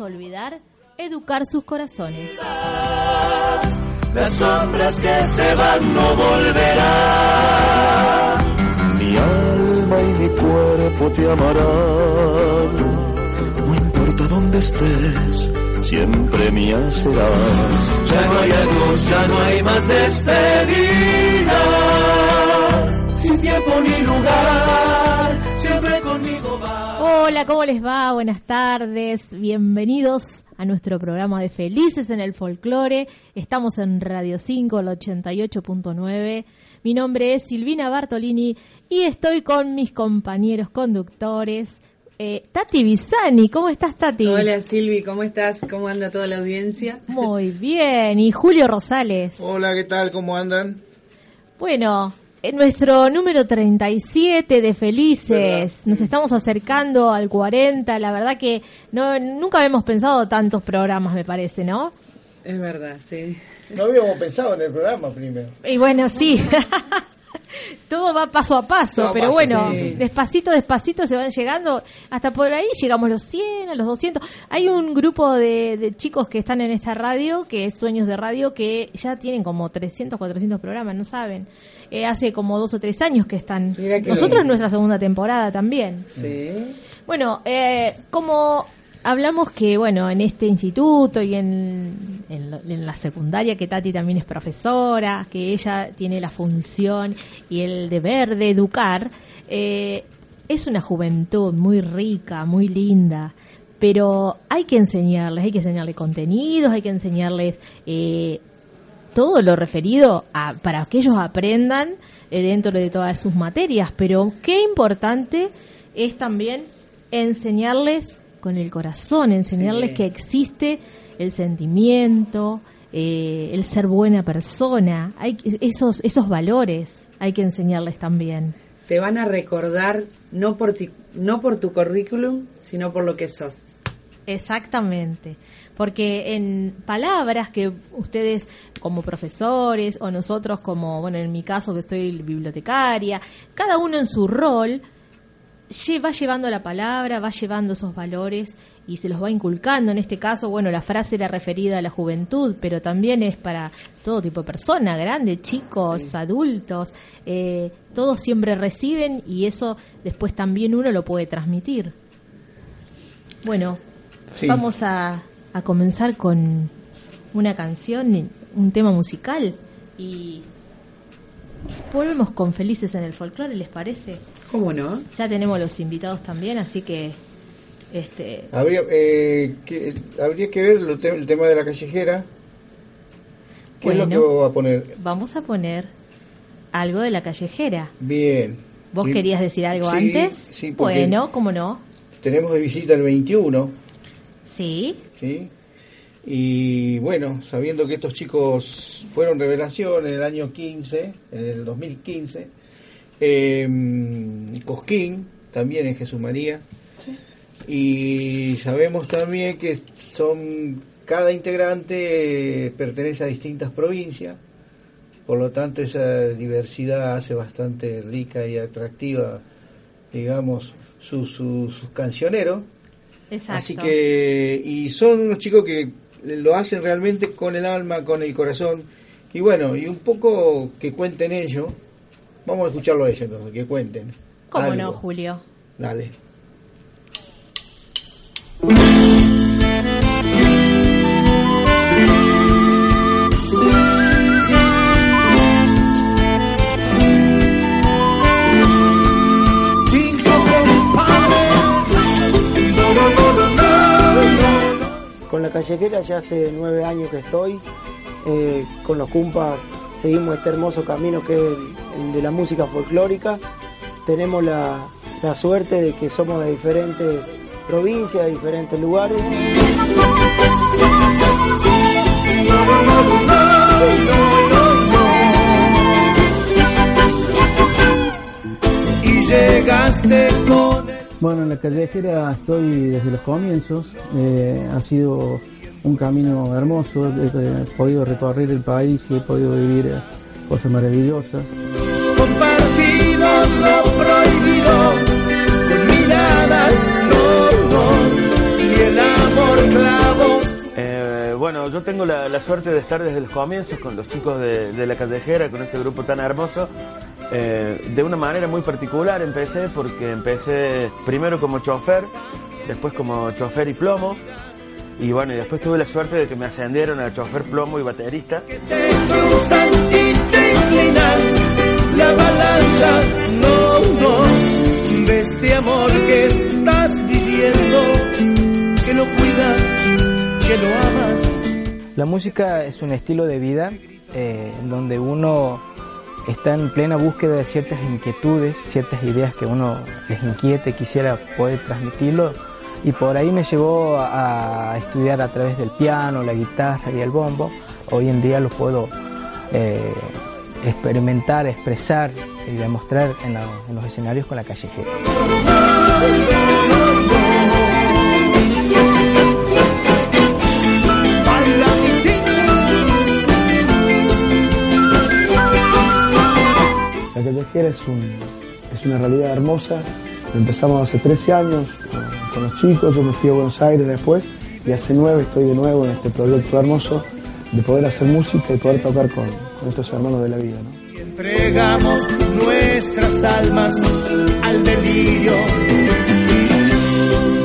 olvidar educar sus corazones. Las sombras que se van no volverán. Mi alma y mi cuerpo te amarán. No importa dónde estés, siempre mía serás. Ya no hay adiós, ya no hay más despedidas. Sin tiempo ni lugar. Hola, ¿cómo les va? Buenas tardes, bienvenidos a nuestro programa de Felices en el Folclore. Estamos en Radio 5, el 88.9. Mi nombre es Silvina Bartolini y estoy con mis compañeros conductores. Eh, Tati Bisani, ¿cómo estás Tati? Hola Silvi, ¿cómo estás? ¿Cómo anda toda la audiencia? Muy bien, y Julio Rosales. Hola, ¿qué tal? ¿Cómo andan? Bueno, en nuestro número 37 de Felices, nos estamos acercando al 40, la verdad que no nunca habíamos pensado tantos programas, me parece, ¿no? Es verdad, sí. No habíamos pensado en el programa primero. Y bueno, sí. Todo va paso a paso, Todo pero paso, bueno, sí. despacito, despacito se van llegando. Hasta por ahí llegamos a los 100, a los 200. Hay un grupo de, de chicos que están en esta radio, que es Sueños de Radio, que ya tienen como 300, 400 programas, no saben. Eh, hace como dos o tres años que están. Nosotros en nuestra segunda temporada también. Sí. Bueno, eh, como hablamos que, bueno, en este instituto y en, en, la- secundaria, que Tati también es profesora, que ella tiene la función y el deber de educar, eh, es una juventud muy rica, muy linda. Pero hay que enseñarles, hay que enseñarles contenidos, hay que enseñarles eh, todo lo referido a, para que ellos aprendan eh, dentro de todas sus materias, pero qué importante es también enseñarles con el corazón, enseñarles Sí. que existe el sentimiento, eh, el ser buena persona, hay esos esos valores hay que enseñarles también. Te van a recordar no por ti, no por tu currículum, sino por lo que sos. Exactamente, porque en palabras que ustedes como profesores o nosotros como, bueno, en mi caso que estoy bibliotecaria, cada uno en su rol va llevando la palabra, va llevando esos valores y se los va inculcando. En este caso, bueno, la frase era referida a la juventud, pero también es para todo tipo de persona, grandes, chicos, adultos, eh, todos siempre reciben y eso después también uno lo puede transmitir. Bueno, Sí. vamos a, a comenzar con una canción, un tema musical y volvemos con Felices en el Folclore, ¿les parece? ¿Cómo no? Ya tenemos los invitados también, así que este Habría, eh, que, habría que ver te- el tema de la callejera. ¿Qué es lo que va a poner? vamos a poner algo de la callejera. Bien. ¿Vos Y- querías decir algo Sí, antes? Sí, bueno, ¿cómo no? tenemos de visita el 21, Sí, ¿sí? Y bueno, sabiendo que estos chicos fueron revelación en el año 15, en el 2015, eh, Cosquín, también en Jesús María, y sabemos también que son cada integrante pertenece a distintas provincias. Por lo tanto esa diversidad hace bastante rica y atractiva digamos su- su- sus cancioneros. Exacto. así que y son unos chicos que lo hacen realmente con el alma con el corazón. Y bueno y un poco que cuenten ellos vamos a escucharlo a ellos entonces que cuenten ¿Cómo algo. no, Julio? dale. Con la callejera ya hace nueve años que estoy. Eh, con los cumpas seguimos este hermoso camino que es el de la música folclórica. Tenemos la, la suerte de que somos de diferentes provincias, de diferentes lugares. Y llegaste con el Bueno, en la callejera estoy desde los comienzos. Eh, ha sido un camino hermoso. He, podido recorrer el país y he podido vivir eh, cosas maravillosas. Compartimos lo prohibido con miradas, no, no, y el amor clavos. Eh, bueno, yo tengo la, suerte de estar desde los comienzos con los chicos de, de la callejera, con este grupo tan hermoso. Eh, de una manera muy particular empecé porque empecé primero como chofer, después como chofer y plomo, y bueno, y después tuve la suerte de que me ascendieron a chofer plomo y baterista. La balanza, no, no, de este amor que estás viviendo, que lo cuidas, que lo amas. La música es un estilo de vida eh, donde uno está en plena búsqueda de ciertas inquietudes, ciertas ideas que uno les inquiete, quisiera poder transmitirlo. Y por ahí me llevó a, estudiar a través del piano, la guitarra y el bombo. Hoy en día lo puedo eh, experimentar, expresar y demostrar en, los escenarios con la callejera. La callejera es una realidad hermosa. Empezamos hace 13 años con, los chicos, yo me fui a Buenos Aires después y hace 9 estoy de nuevo en este proyecto hermoso de poder hacer música y poder tocar con, estos hermanos de la vida. Y entregamos nuestras almas al delirio,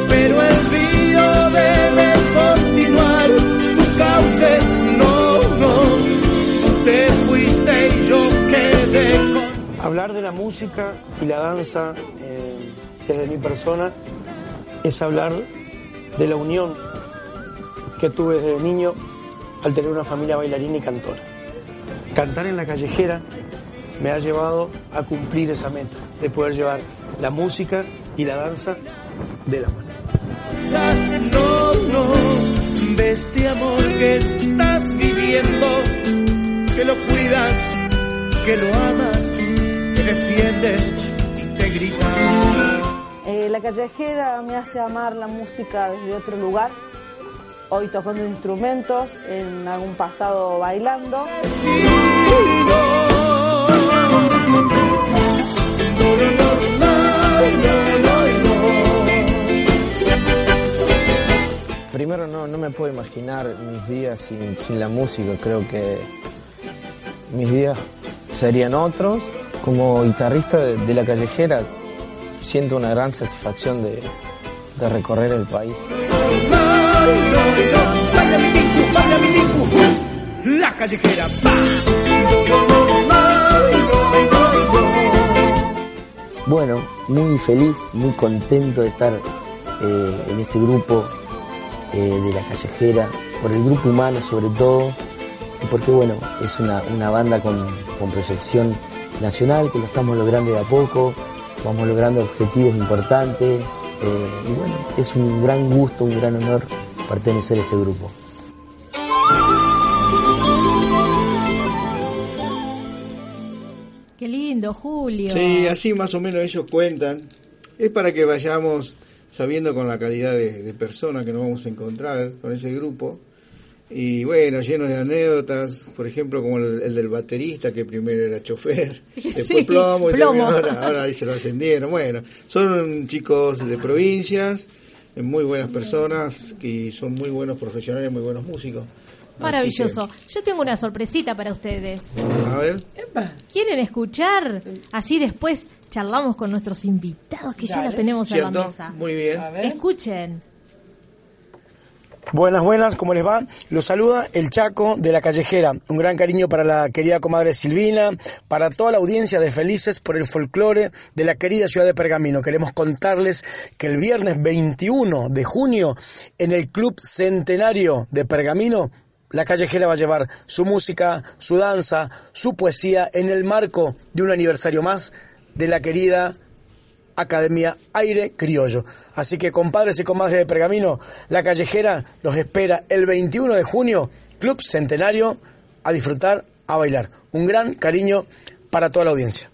pero el río debe continuar su cauce. No, no, te fuiste y yo quedé con Hablar de la música y la danza eh, desde mi persona es hablar de la unión que tuve desde niño al tener una familia bailarina y cantora. Cantar en la callejera me ha llevado a cumplir esa meta, de poder llevar la música y la danza de la mano. No, no, de este amor que estás viviendo, que lo cuidas, que lo amas defiendes y te gritas. Eh, la callejera me hace amar la música desde otro lugar. Hoy tocando instrumentos, en algún pasado bailando. Primero no, no me puedo imaginar mis días sin, sin la música, creo que mis días serían otros como guitarrista de, la callejera siento una gran satisfacción de, recorrer el país. La callejera. Bueno, muy feliz, muy contento de estar eh, en este grupo eh, de la callejera, por el grupo humano sobre todo, porque bueno, es una, banda con, con proyección nacional, que lo estamos logrando de a poco, vamos logrando objetivos importantes eh, y bueno, es un gran gusto, un gran honor pertenecer a este grupo. Qué lindo, Julio. Sí, así más o menos ellos cuentan. Es para que vayamos sabiendo con la calidad de, de persona que nos vamos a encontrar con ese grupo y bueno, lleno de anécdotas, por ejemplo, como el, del baterista, que primero era chofer, después plomo, y ahora, ahora ahí se lo ascendieron. Bueno, son chicos de provincias, muy buenas personas, y son muy buenos profesionales, muy buenos músicos. Maravilloso. Yo tengo una sorpresita para ustedes. A ver. ¿Quieren escuchar? Así después charlamos con nuestros invitados que ya los tenemos en la mesa. Muy bien. Escuchen. Buenas, buenas, ¿cómo les va? Los saluda el Chaco de la Callejera. Un gran cariño para la querida comadre Silvina, para toda la audiencia de Felices por el folclore de la querida ciudad de Pergamino. Queremos contarles que el viernes 21 de junio, en el Club Centenario de Pergamino, la callejera va a llevar su música, su danza, su poesía en el marco de un aniversario más de la querida Academia Aire Criollo. Así que compadres y comadres de Pergamino, la callejera los espera el 21 de junio, Club Centenario, a disfrutar, a bailar. Un gran cariño para toda la audiencia.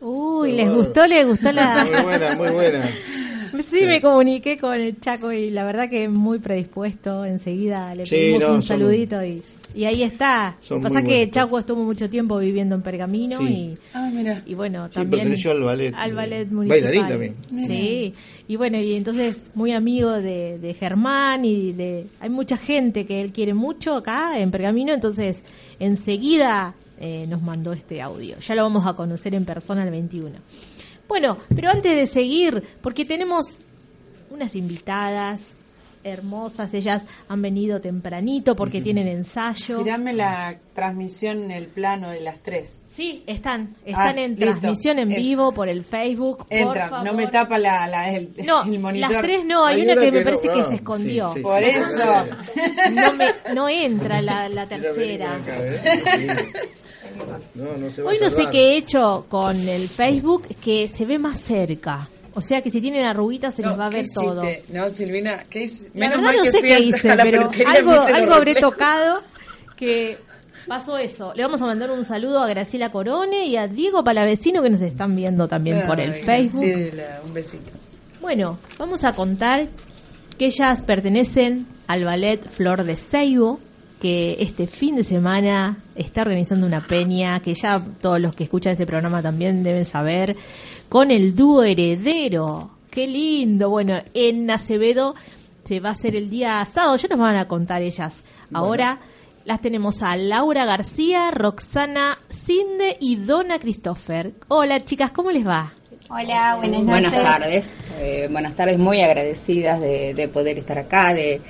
Uy, les gustó, les gustó la... Muy buena, muy buena. Sí, me comuniqué con el Chaco y la verdad que muy predispuesto. Enseguida le Sí, pedimos no, un son- saludito y, y ahí está. Son Pasa que buenos. Chaco estuvo mucho tiempo viviendo en Pergamino Sí. y, Ah, mira. y bueno, Sí, también perteneció al ballet. al ballet eh, municipal. Bailarín también. Sí, y bueno, y entonces muy amigo de, de Germán y de... Hay mucha gente que él quiere mucho acá en Pergamino, entonces enseguida eh, nos mandó este audio. Ya lo vamos a conocer en persona el 21. Bueno, pero antes de seguir, porque tenemos unas invitadas hermosas, ellas han venido tempranito porque tienen ensayo. Tirame la transmisión, el plano de las tres. Sí, están, están Ah, en listo. transmisión en Eh, vivo por el Facebook. por Entra, favor. no me tapa la, la- el, No, el monitor. las tres no, hay, una que, me parece que se escondió. sí, Por sí. eso. No, me, no entra la, la tercera. No, no se va Hoy a no sé qué he hecho con el Facebook que se ve más cerca. O sea que si tienen arruguitas se No, les va a ¿qué ver todo. No, Silvina, ¿qué hice? La Menos verdad mal no que sé qué hice, pero algo, algo habré tocado que pasó eso. Le vamos a mandar un saludo a Graciela Corone y a Diego Palavecino que nos están viendo también por el Facebook. Graciela, un besito. Bueno, vamos a contar que ellas pertenecen al ballet Flor de Seibo, que este fin de semana está organizando una peña, que ya todos los que escuchan este programa también deben saber, con el dúo heredero. ¡Qué lindo! Bueno, en Acevedo se va a hacer el día sábado, ya nos van a contar ellas. Ahora las tenemos a Laura García, Roxana Cinde y Donna Christopher. Hola chicas, ¿cómo les va? Hola, buenas noches. Buenas tardes, eh, buenas tardes, muy agradecidas de, de poder estar acá, de,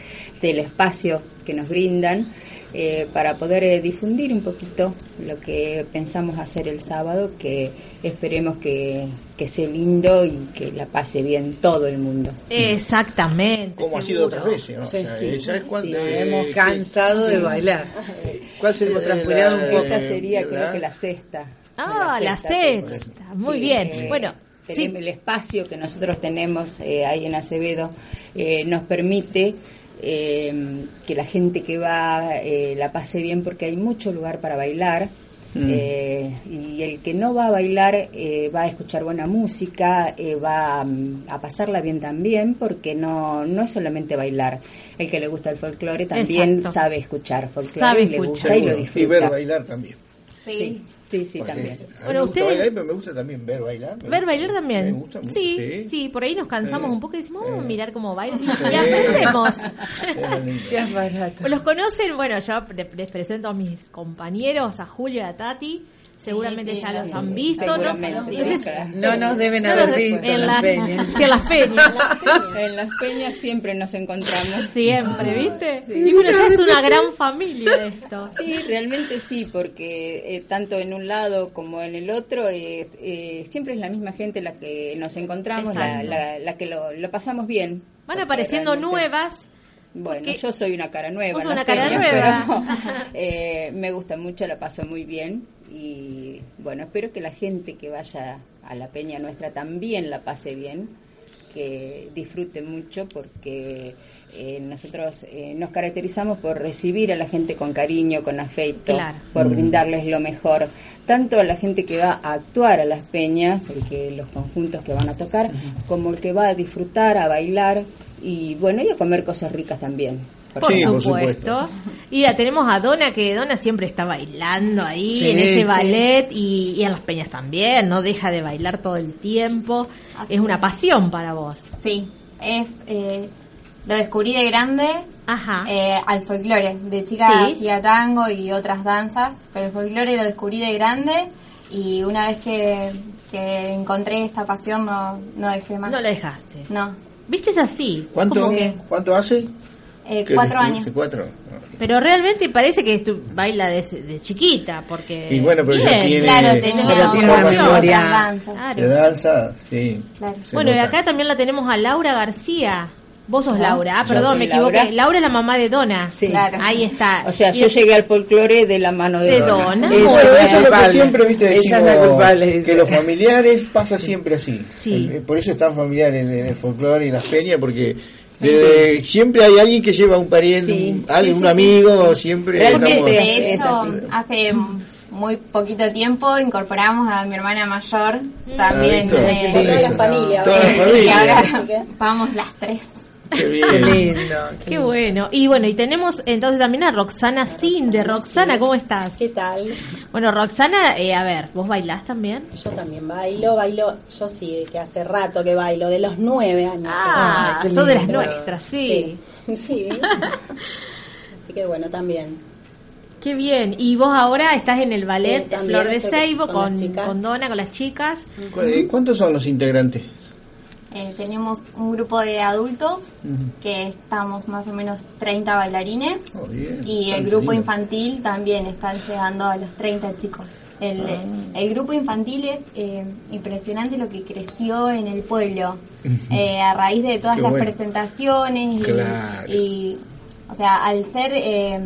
del espacio que nos brindan eh, para poder eh, difundir un poquito lo que pensamos hacer el sábado, que esperemos que, que sea lindo y que la pase bien todo el mundo. Exactamente. Como ha sido otras veces, ¿no? O sea, sí, ¿sabes sí, eh, Hemos cansado de sí. bailar. ¿Cuál sería Hemos transpirado la- un poco. Esta sería creo que la sexta. Ah, la que- sexta. Muy Sí, bien. eh, Bueno, sí. el espacio que nosotros tenemos eh, ahí en Acevedo eh, nos permite eh, que la gente que va eh, la pase bien porque hay mucho lugar para bailar. Mm. eh, y el que no va a bailar eh, va a escuchar buena música, eh, va mm, a pasarla bien también, porque no, no es solamente bailar. El que le gusta el folclore también Exacto. sabe escuchar folclore, Sabe y le escuchar. gusta y lo disfruta. Y ver bailar también. Sí, sí, sí, Porque también. Bueno, me gusta ustedes- bailar, pero me gusta también ver bailar. Me Ver gusta, bailar también. Me gusta mucho, sí, sí. sí, por ahí nos cansamos Eh, un poco y decimos, vamos a eh. mirar cómo bailan. Sí. Y aprendemos. Es lindo. Ya es barato. Los conocen, bueno, yo les presento a mis compañeros, a Julio y a Tati. Seguramente Sí, sí, ya los sí. han visto. ¿no? Sí, Entonces, nos deben no haber visto en en la- las peñas. Sí, en las peñas. En las peñas siempre nos encontramos. Siempre, ¿viste? Y bueno, ya es una gran familia esto. Sí, realmente sí, porque eh, tanto en un lado como en el otro eh, siempre es la misma gente la que nos encontramos, la, la, la que lo, lo pasamos bien. Van apareciendo nuevas. Bueno, porque- yo soy una cara nueva. Vos una las cara peñas, nueva. pero, eh, me gusta mucho, la paso muy bien y bueno, espero que la gente que vaya a la peña nuestra también la pase bien, que disfrute mucho porque eh, nosotros eh, nos caracterizamos por recibir a la gente con cariño, con afecto, Claro. por brindarles lo mejor, tanto a la gente que va a actuar a las peñas, el que los conjuntos que van a tocar, como el que va a disfrutar, a bailar y bueno, y a comer cosas ricas también. Por, Sí, por supuesto. Y la tenemos a Donna, que Donna siempre está bailando ahí Sí, en ese sí. ballet y, y en las peñas también, no deja de bailar todo el tiempo. Es una pasión para vos. Sí, es eh, lo descubrí de grande Ajá. eh, al folclore. De chica Sí. hacía tango y otras danzas, pero el folclore lo descubrí de grande y una vez que, que encontré esta pasión no, no dejé más. no la dejaste. No, ¿Viste? Es así. ¿Cuánto, ¿Cuánto hace? Eh, ¿Qué cuatro años. ¿Cuatro? Pero realmente parece que tú baila de, de chiquita, porque... Y bueno, pero ya tiene- Claro, Pero tiene una memoria. danzas. Claro. ¿De danza? Sí. Claro. Bueno, y nota. acá también la tenemos a Laura García. Vos sos. Laura. Ah, perdón, me equivoqué. Laura. Laura. es la mamá de Donna. Sí. Claro. Ahí está. O sea, Y yo llegué al folclore de la mano de, De. Ella Muy Bueno, eso es lo que siempre viste Ella es la decimos, culpable, que los familiares pasa siempre así. Sí. El- eh, por eso es tan familiar en, en el folclore y las peñas, porque desde- siempre hay alguien que lleva un pariente, Sí, alguien, sí, un sí, amigo, siempre Realmente, estamos... De hecho, hace muy poquito tiempo incorporamos a mi hermana mayor también. Ah, eh, lindo. Toda la familia. Toda la sí, familia. ahora vamos las tres. Qué bien. Qué lindo. Qué bueno. Y bueno, y tenemos entonces también a Roxana Sinde. Roxana, ¿cómo estás? ¿Qué tal? Bueno, Roxana, eh, a ver, ¿vos bailás también? Yo también bailo, bailo, yo sí, que hace rato que bailo, de los nueve años. Ah, sos de las nuestras, sí. Sí, sí. Así que bueno, también. Qué bien. Y vos ahora estás en el ballet Sí, Flor de Seibo con con, Dona, con las chicas. ¿Cu- eh, ¿Cuántos son los integrantes? Eh, tenemos un grupo de adultos que estamos más o menos 30 bailarines Oh, bien. y el grupo lindo. infantil también están llegando a los 30 chicos. El, Ah. el grupo infantil es eh, impresionante lo que creció en el pueblo eh, a raíz de todas Qué las bueno. presentaciones y, Claro. y, o sea, al ser eh,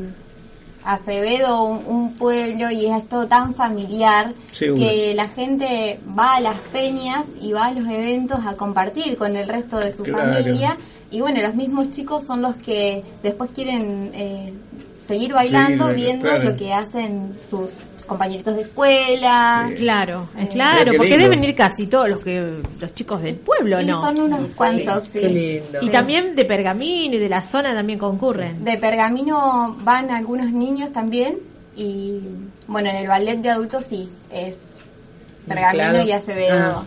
Acevedo un, un pueblo y es todo tan familiar que la gente va a las peñas y va a los eventos a compartir con el resto de su Claro. familia y bueno, los mismos chicos son los que después quieren eh, seguir bailando viendo claro. lo que hacen sus compañeritos de escuela. Claro, es Eh, claro, porque lindo. deben ir casi todos los que los chicos del pueblo, Y ¿no? son unos cuantos, sí. Qué lindo. Y también de Pergamino y de la zona también concurren. De Pergamino van algunos niños también y bueno, en el ballet de adultos sí, es Pergamino Claro. y Acevedo. Ah.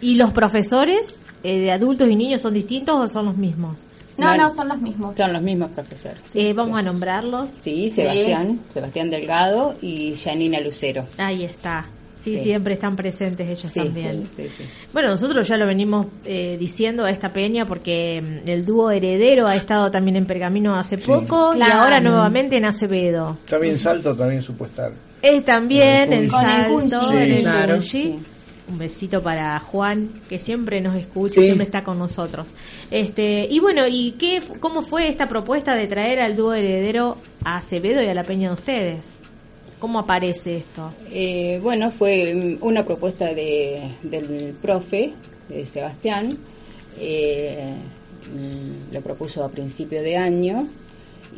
¿Y los profesores eh, de adultos y niños son distintos o son los mismos? No, no, son los mismos. Son los mismos profesores. Eh, vamos a nombrarlos. Sí, Sebastián, Sebastián Delgado y Janina Lucero. Ahí está. Sí, Sí. siempre están presentes ellos Sí, también. sí, sí, sí. Bueno, nosotros ya lo venimos eh, diciendo a esta peña porque mm, el dúo heredero ha estado también en Pergamino hace poco y ahora nuevamente en Acevedo. También Salto, también supo estar. Es también el el salto, el Claro. Un besito para Juan, que siempre nos escucha, Sí. siempre está con nosotros. Este, y bueno, ¿y qué, cómo fue esta propuesta de traer al dúo heredero a Acevedo y a la peña de ustedes? ¿Cómo aparece esto? Eh, bueno, fue mm, una propuesta de, del profe, de Sebastián. Eh, mm, lo propuso a principio de año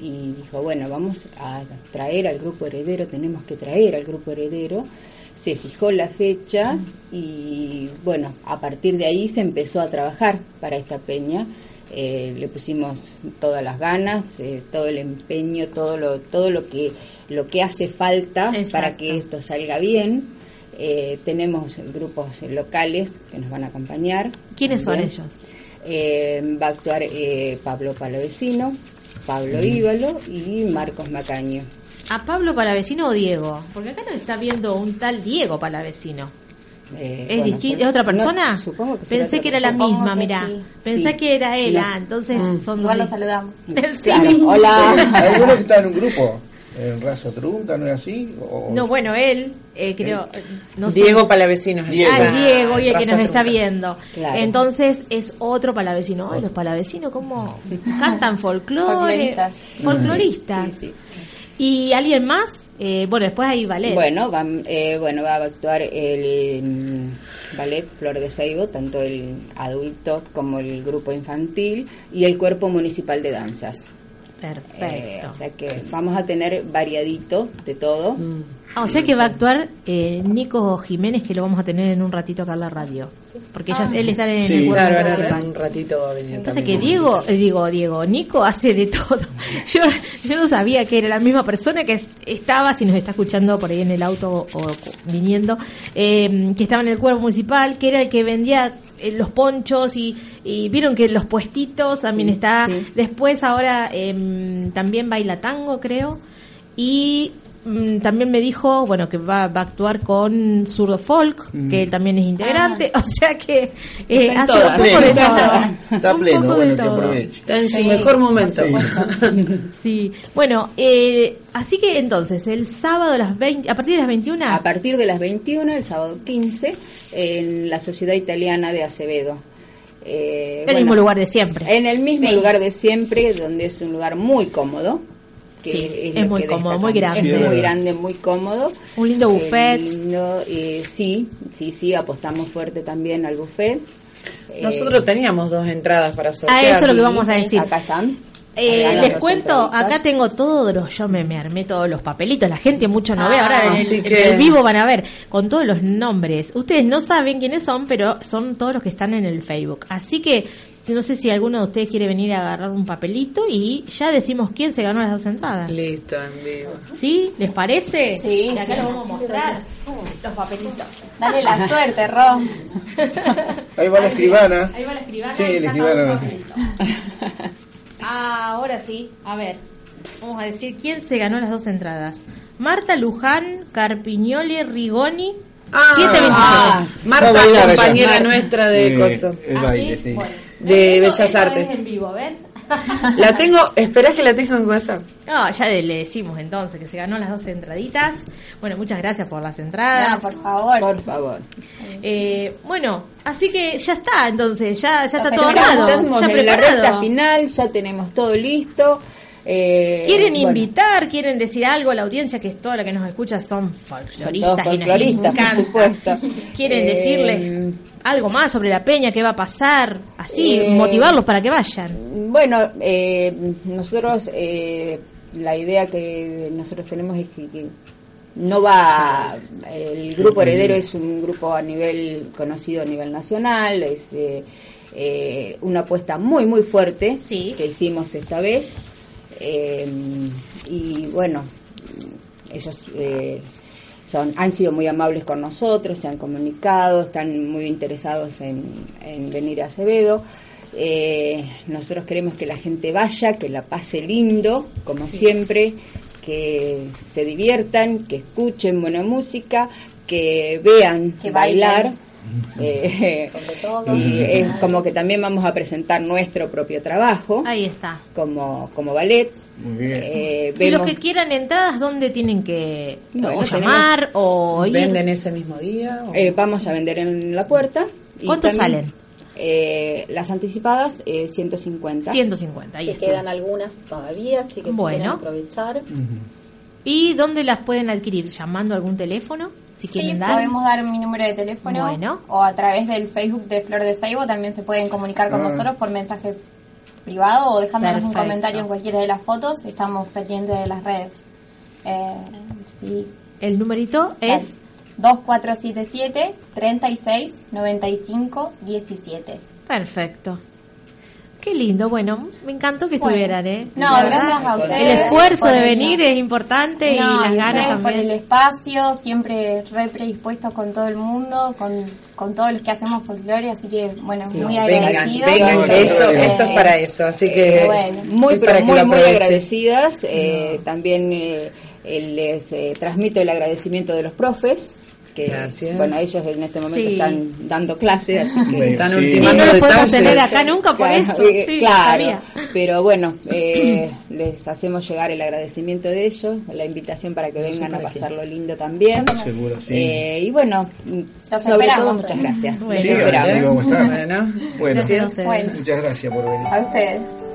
y dijo, bueno, vamos a traer al grupo heredero, tenemos que traer al grupo heredero. Se fijó la fecha y bueno, a partir de ahí se empezó a trabajar para esta peña. Eh, le pusimos todas las ganas, eh, todo el empeño, todo lo, todo lo que lo que hace falta Exacto. para que esto salga bien. Eh, tenemos grupos locales que nos van a acompañar. ¿Quiénes son ellos? Eh, va a actuar eh, Pablo Palavecino, Pablo Íbalo y Marcos Macaño. ¿A Pablo Palavecino o Diego? Porque acá nos está viendo un tal Diego Palavecino. Eh, ¿Es, bueno, yo- ¿Es otra no, persona? supongo que Pensé que era la misma, mira. sí. Pensé Sí. que era él, ah, entonces son Igual lo dos. saludamos. Sí. Claro, hola. ¿Alguno que está en un grupo? ¿En raza trunca, no es así? O- No, bueno, él, eh, creo. eh, no sé. Diego Palavecino. Diego. que Ah, Diego y el que nos está viendo. Claro. Entonces es otro palavecino. Ay, los palavecinos, ¿cómo cantan folclore? Folcloristas. Folcloristas. Sí, sí. ¿Y alguien más? Eh, bueno, después hay ballet. Bueno, va, eh, bueno, va a actuar el mm, ballet Flor de Seibo, tanto el adulto como el grupo infantil y el cuerpo municipal de danzas. Eh, Perfecto. o sea que vamos a tener variadito de todo. Ah, o sea que va a actuar eh, Nico Jiménez, que lo vamos a tener en un ratito acá en la radio. Porque ya él está en Sí. el cuerpo Claro, ahora un ratito va a venir Entonces que Diego, eh, digo, Diego, Nico hace de todo. Yo, yo no sabía que era la misma persona que es- estaba, si nos está escuchando por ahí en el auto o viniendo, eh, que estaba en el cuerpo municipal, que era el que vendía eh, los ponchos y, y vieron que los puestitos también está. sí. Después ahora em, también baila tango, creo. Y también me dijo, bueno, que va, va a actuar con Zurdo Folk, que él también es integrante. O sea que eh, Está en hace todas. un poco de Pleno. todo. Está Un pleno, poco bueno, que aproveche. Está en su mejor momento. Sí, bueno, eh, así que entonces, el sábado a las 20, a partir de las 21, A partir de las 21, el sábado 15, en la Sociedad Italiana de Acevedo. Eh, el mismo lugar de siempre. En el mismo lugar de siempre, donde es un lugar muy cómodo. Que Sí, es muy que cómodo, muy grande. Es muy grande, muy cómodo. Un lindo Eh, buffet. lindo, eh, sí, sí, sí, apostamos fuerte también al buffet. Eh, Nosotros teníamos dos entradas para sortear. Ah, eso es lo que y- vamos a decir. Acá están. Eh, les cuento, acá tengo todos los, yo me, me armé todos los papelitos, la gente mucho no ve, Ah, ahora en el, así en que- el vivo van a ver, con todos los nombres. Ustedes no saben quiénes son, pero son todos los que están en el Facebook. Así que no sé si alguno de ustedes quiere venir a agarrar un papelito y ya decimos quién se ganó las dos entradas. Listo, en vivo. ¿Sí? ¿Les parece? Sí, Y acá sí. los vamos a mostrar, los papelitos. Dale la suerte, Ro. Ahí va la escribana. Ahí va la escribana. Sí, la escribana. Ah, ahora sí. A ver, vamos a decir quién se ganó las dos entradas. Marta Luján, Carpiñole Rigoni, Ah, 728. ah, Marta, compañera nuestra de Eh, Coso. El baile, sí. De Bellas Artes. es en vivo, ¿ven? La tengo, esperás que la tengo en WhatsApp. No, ya le decimos entonces que se ganó las dos entraditas. Bueno, muchas gracias por las entradas. No, por favor. Por favor. Eh, bueno, así que ya está, entonces, ya, ya está todo estamos armado, ya en la preparado. recta final, ya tenemos todo listo. Eh, ¿Quieren bueno, invitar, quieren decir algo a la audiencia, que es toda la que nos escucha son folcloristas y nos folcloristas, por supuesto. ¿Quieren Eh, decirles algo más sobre la peña, qué va a pasar? Así, Eh, motivarlos para que vayan. Bueno, eh, nosotros eh, la idea que nosotros tenemos es que, que no va, el grupo heredero es un grupo a nivel conocido a nivel nacional, es eh, una apuesta muy muy fuerte que hicimos esta vez y bueno, ellos eh, son, han sido muy amables con nosotros, se han comunicado, están muy interesados en, en venir a Acevedo. Eh, nosotros queremos que la gente vaya, que la pase lindo, como siempre, que se diviertan, que escuchen buena música, que vean Que bailar. Eh, y es como que también vamos a presentar nuestro propio trabajo. Ahí está. Como, como ballet. Muy bien. Eh, Y los que quieran entradas, ¿dónde tienen que o llamar o ir? ¿Venden ese mismo día? o- Eh, vamos a vender en la puerta. y ¿Cuánto también, salen? eh, las anticipadas, eh, 150. 150, ahí Que está. quedan algunas todavía, así que Bueno. quieren aprovechar. ¿Y dónde las pueden adquirir? ¿Llamando a algún teléfono? Si Sí, quieren dar. podemos dar mi número de teléfono Bueno. o a través del Facebook de Flor de Saibo también se pueden comunicar con Ah. nosotros por mensaje privado o dejándonos un comentario en cualquiera de las fotos. Estamos pendientes de las redes. Eh, sí. El numerito es 2477 36 95 17. Perfecto. Qué lindo. Bueno, me encantó que Bueno. estuvieran, ¿eh? No, gracias verdad, a ustedes El esfuerzo de el- venir es importante y No, las y ganas ustedes por también. el espacio, siempre re predispuestos con todo el mundo, con, con todos los que hacemos folclore, así que bueno, muy agradecidos. vengan, que esto, Eh, esto es para eso, así que Eh, bueno, muy, pero muy, muy agradecidas. Eh, También eh, eh, les eh, transmito el agradecimiento de los profes. Que, Gracias. bueno, ellos en este momento Sí. están dando clase, así que Sí, Están sí. Sí, ultimando no los podemos tener acá nunca por Claro, eso. eh, Sí, claro, sabía. pero bueno, eh, les hacemos llegar el agradecimiento de ellos, la invitación para que vengan a para pasarlo lindo también. Seguro, sí. Eh, y bueno, Los sobre todo muchas gracias. Bueno. Esperamos. Bueno, Bueno, Gracias muchas gracias por venir. A ustedes.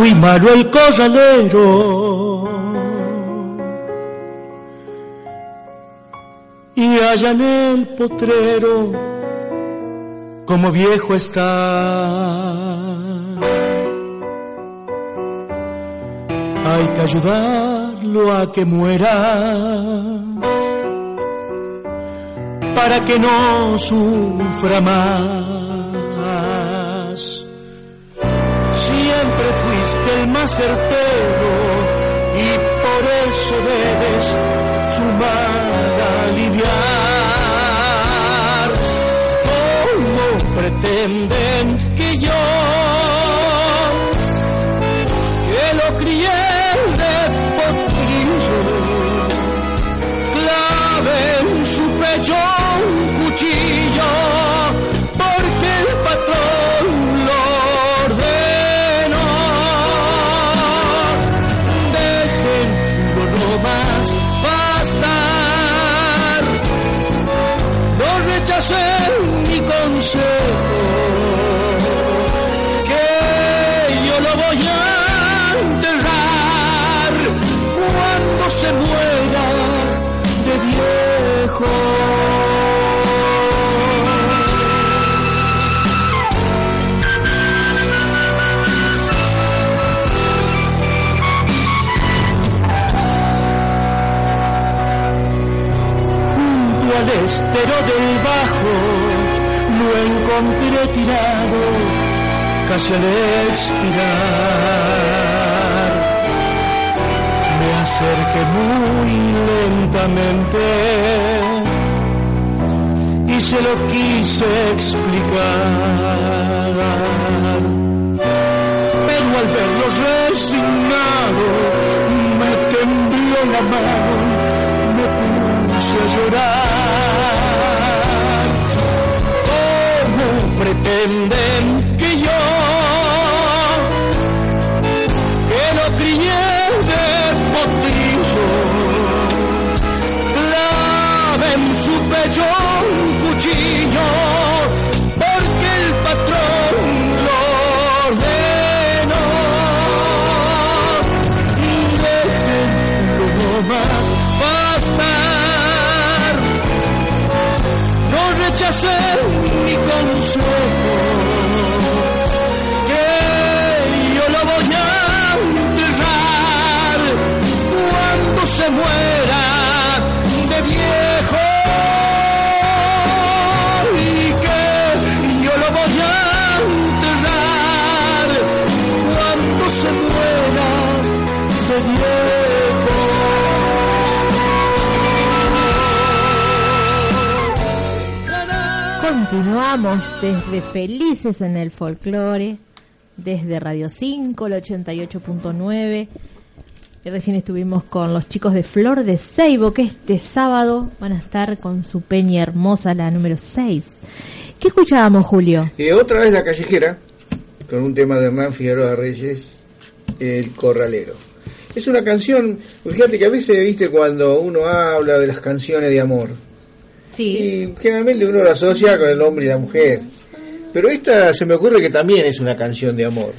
Muy malo el corralero. Y allá en el potrero, como viejo está. Hay que ayudarlo a que muera para que no sufra más. Y por eso debes sumar aliviar. ¿Cómo pretenden del bajo lo encontré tirado casi al expirar. Me acerqué muy lentamente y se lo quise explicar. Pero al verlo resignado, me tembló la mano, me puse a llorar. Pretenden que yo, que no crié de potrillo, clave en su pecho un cuchillo? Porque el patrón lo ordenó. Déjenlo más bastar. No rechacen mi consejo. Muera de viejo. Y que yo lo voy a enterrar cuando se muera de Continuamos desde Felices en el Folclore, desde Radio 5, el 88.9. Y Recién estuvimos con los chicos de Flor de Seibo, que este sábado van a estar con su peña hermosa, la número 6. ¿Qué escuchábamos, Julio? Y otra vez la callejera, con un tema de Hernán Figueroa Reyes, El Corralero. Es una canción, fíjate que a veces, viste, cuando uno habla de las canciones de amor, Sí. y generalmente uno lo asocia con el hombre y la mujer. Pero esta se me ocurre que también es una canción de amor.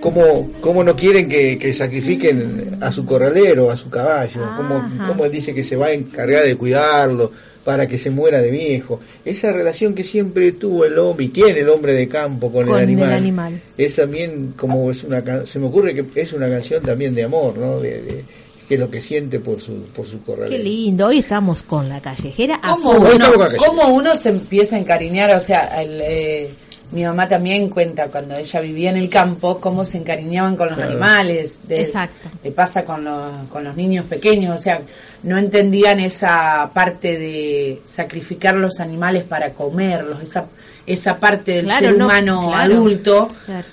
¿Cómo, cómo no quieren que, que sacrifiquen a su corralero, a su caballo? ¿Cómo, Ajá. cómo él dice que se va a encargar de cuidarlo para que se muera de viejo? Esa relación que siempre tuvo el hombre y tiene el hombre de campo con, Con el el animal. animal. Es también como es una can- se me ocurre que es una canción también de amor, ¿no? De, de- que es lo que siente por su por su corralero. Qué lindo. Hoy estamos con la callejera a ¿Cómo full. uno, cómo uno se empieza a encariñar? O sea, el, eh, mi mamá también cuenta cuando ella vivía en el campo cómo se encariñaban con los Claro. animales. De- Exacto. Le pasa con los, con los niños pequeños, o sea, no entendían esa parte de sacrificar los animales para comerlos, esa, esa parte del Claro, ser no, humano claro. adulto Claro.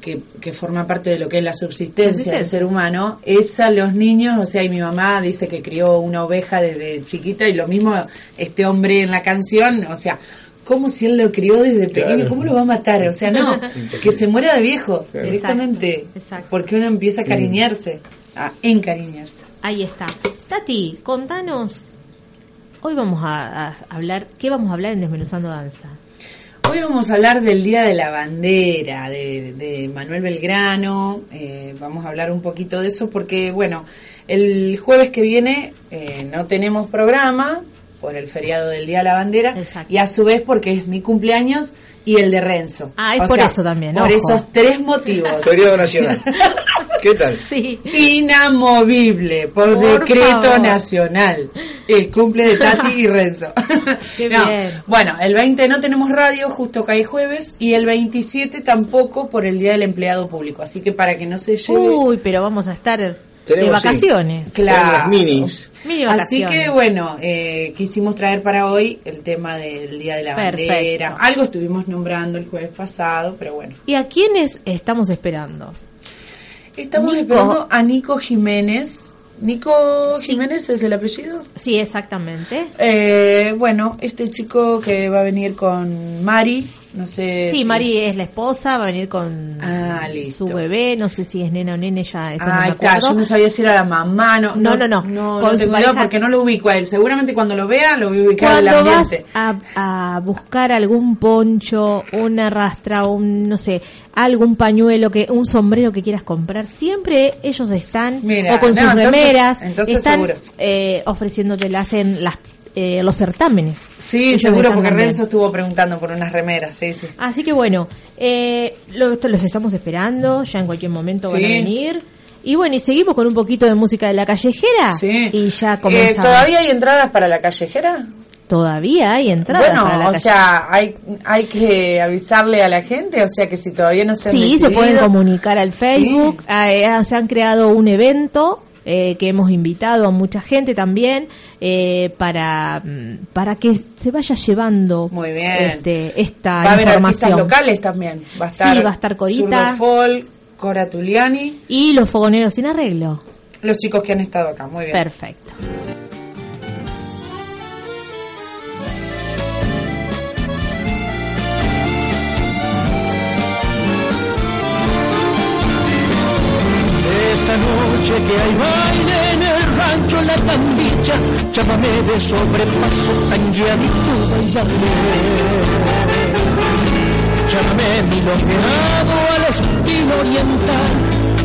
que, que forma parte de lo que es la subsistencia del ser humano, es a los niños, o sea, y mi mamá dice que crió una oveja desde chiquita y lo mismo este hombre en la canción, o sea, como si él lo crió desde pequeño, Claro. ¿cómo lo va a matar? O sea, no, que se muera de viejo Claro. directamente, porque uno empieza a cariñarse, a encariñarse. Ahí está. Tati, contanos. Hoy vamos a, a hablar. ¿Qué vamos a hablar en Desmenuzando Danza? Hoy vamos a hablar del Día de la Bandera, de, de Manuel Belgrano. eh, vamos a hablar un poquito de eso porque, bueno, el jueves que viene eh, no tenemos programa por el feriado del Día de la Bandera y a su vez porque es mi cumpleaños y el de Renzo. Ah, es por eso también, Por ojo. esos tres motivos. Feriado nacional. ¿Qué tal? Sí. Inamovible, por, Por decreto favor. nacional. El cumple de Tati y Renzo. Qué No, bien. Bueno, el 20 no tenemos radio, justo cae jueves, y el 27 tampoco por el Día del Empleado Público. Así que para que no se lleve... Uy, pero vamos a estar de Tenemos, sí. vacaciones. Claro. minis. Mini Así que bueno, eh, quisimos traer para hoy el tema del Día de la Perfecto. Bandera. Algo estuvimos nombrando el jueves pasado, pero bueno. ¿Y a quiénes estamos esperando? Estamos Nico. esperando a Nico Jiménez. ¿Nico Jiménez es el apellido? Sí, exactamente. Eh, bueno, este chico que va a venir con Mari, no sé. Sí, si Mari es la esposa, va a venir con Ah, su bebé, no sé si es nena o nene, ya eso no Ahí me está, acuerdo. yo no sabía si era la mamá, no, No, no, no. no, Con no su tengo idea pareja- porque no lo ubico a él. Seguramente cuando lo vea lo voy a ubicar en el Cuando vas ambiente. a, a buscar algún poncho, una rastra, un no sé, algún pañuelo, que un sombrero que quieras comprar, siempre ellos están Mira, o con no, sus entonces- remeras, entonces están eh, ofreciéndote, hacen las eh, los certámenes. Sí, seguro, porque también. Renzo estuvo preguntando por unas remeras, sí, sí. Así que bueno, eh, lo- los estamos esperando, ya en cualquier momento van a Sí. venir. Y bueno, y seguimos con un poquito de música de la callejera y ya Eh, comenzamos. ¿Todavía hay entradas para la callejera? todavía hay entradas Bueno, para la o calle- sea, hay, hay que avisarle a la gente, o sea que si todavía no se han Sí, se pueden comunicar al Facebook. Ah, eh, se han creado un evento eh, que hemos invitado a mucha gente también eh, para, para que se vaya llevando Muy bien. Este, esta Va a haber artistas información. locales también. Va a estar, Sí, va a estar Corita. Cora Tuliani. Y los fogoneros sin arreglo. Los chicos que han estado acá, muy bien. Perfecto. Noche que hay baile en el rancho La Cambicha, llámame de sobrepaso, tangueadito bailaré. Llámame milongueado al estilo oriental,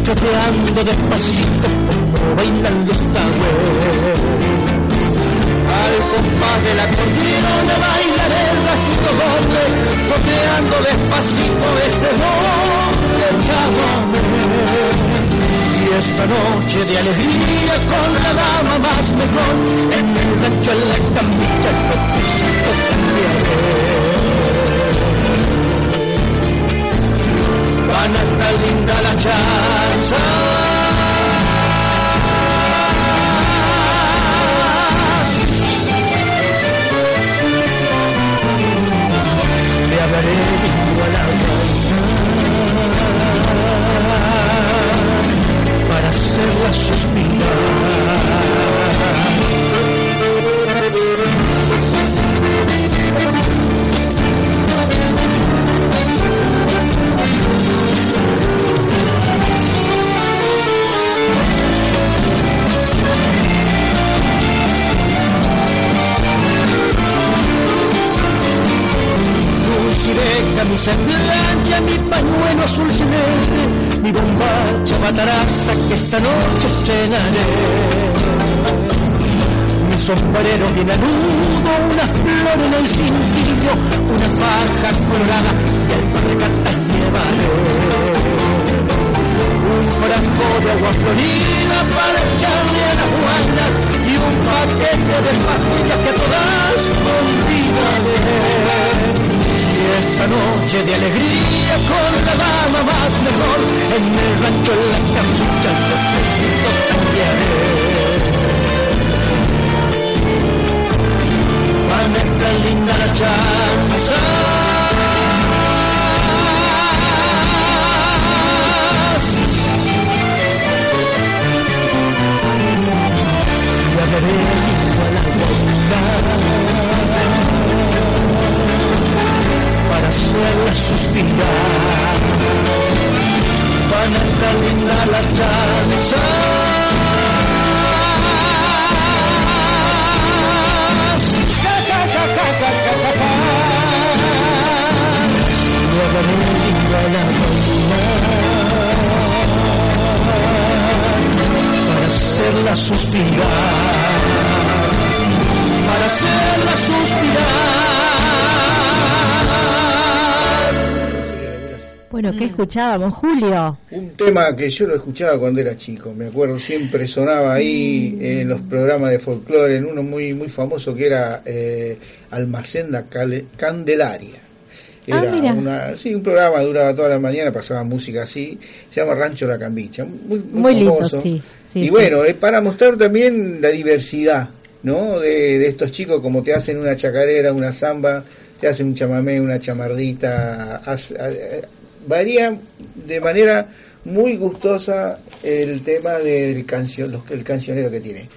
choteando despacito como bailan los tagües. Al compás del acordeón bailaré el rajito doble, despacito este doble, llámame. Esta noche de alegría con la dama más mejor, en el rancho en la camilla, toquecito también. Van a estar linda la chanza. Le hablaré hacerla Luciré camisa blanca, mi pañuelo azul celeste, mi bombacha bataraza que esta noche estrenaré. Mi sombrero bien anudo, una flor en el cintillo, una faja colorada y alpargatas llevaré. Un frasco de agua florida para echarle a las guainas y un paquete de pastillas que todas convidaré. Esta noche de alegría con la dama más mejor en el rancho en la camilla el toquecito cambiaré. Van a estar linda la chanza. Ya veré a para hacerla suspirar. Van a estar la para hacerla suspirar. Para hacerla suspirar. Bueno, ¿qué escuchábamos, Julio? Un tema que yo lo escuchaba cuando era chico, me acuerdo, siempre sonaba ahí en los programas de folclore, en uno muy muy famoso que era eh, Almacén La Candelaria. Ah, Era mira. una, sí, un programa, duraba toda la mañana, pasaba música así, se llama Rancho La Cambicha, muy, muy, Muy lindo, famoso. sí, sí, y sí. bueno, es para mostrar también la diversidad, ¿no? De, de estos chicos, como te hacen una chacarera, una samba, te hacen un chamamé, una chamardita, eh, varía de manera muy gustosa el tema del canción, los- el cancionero que tiene.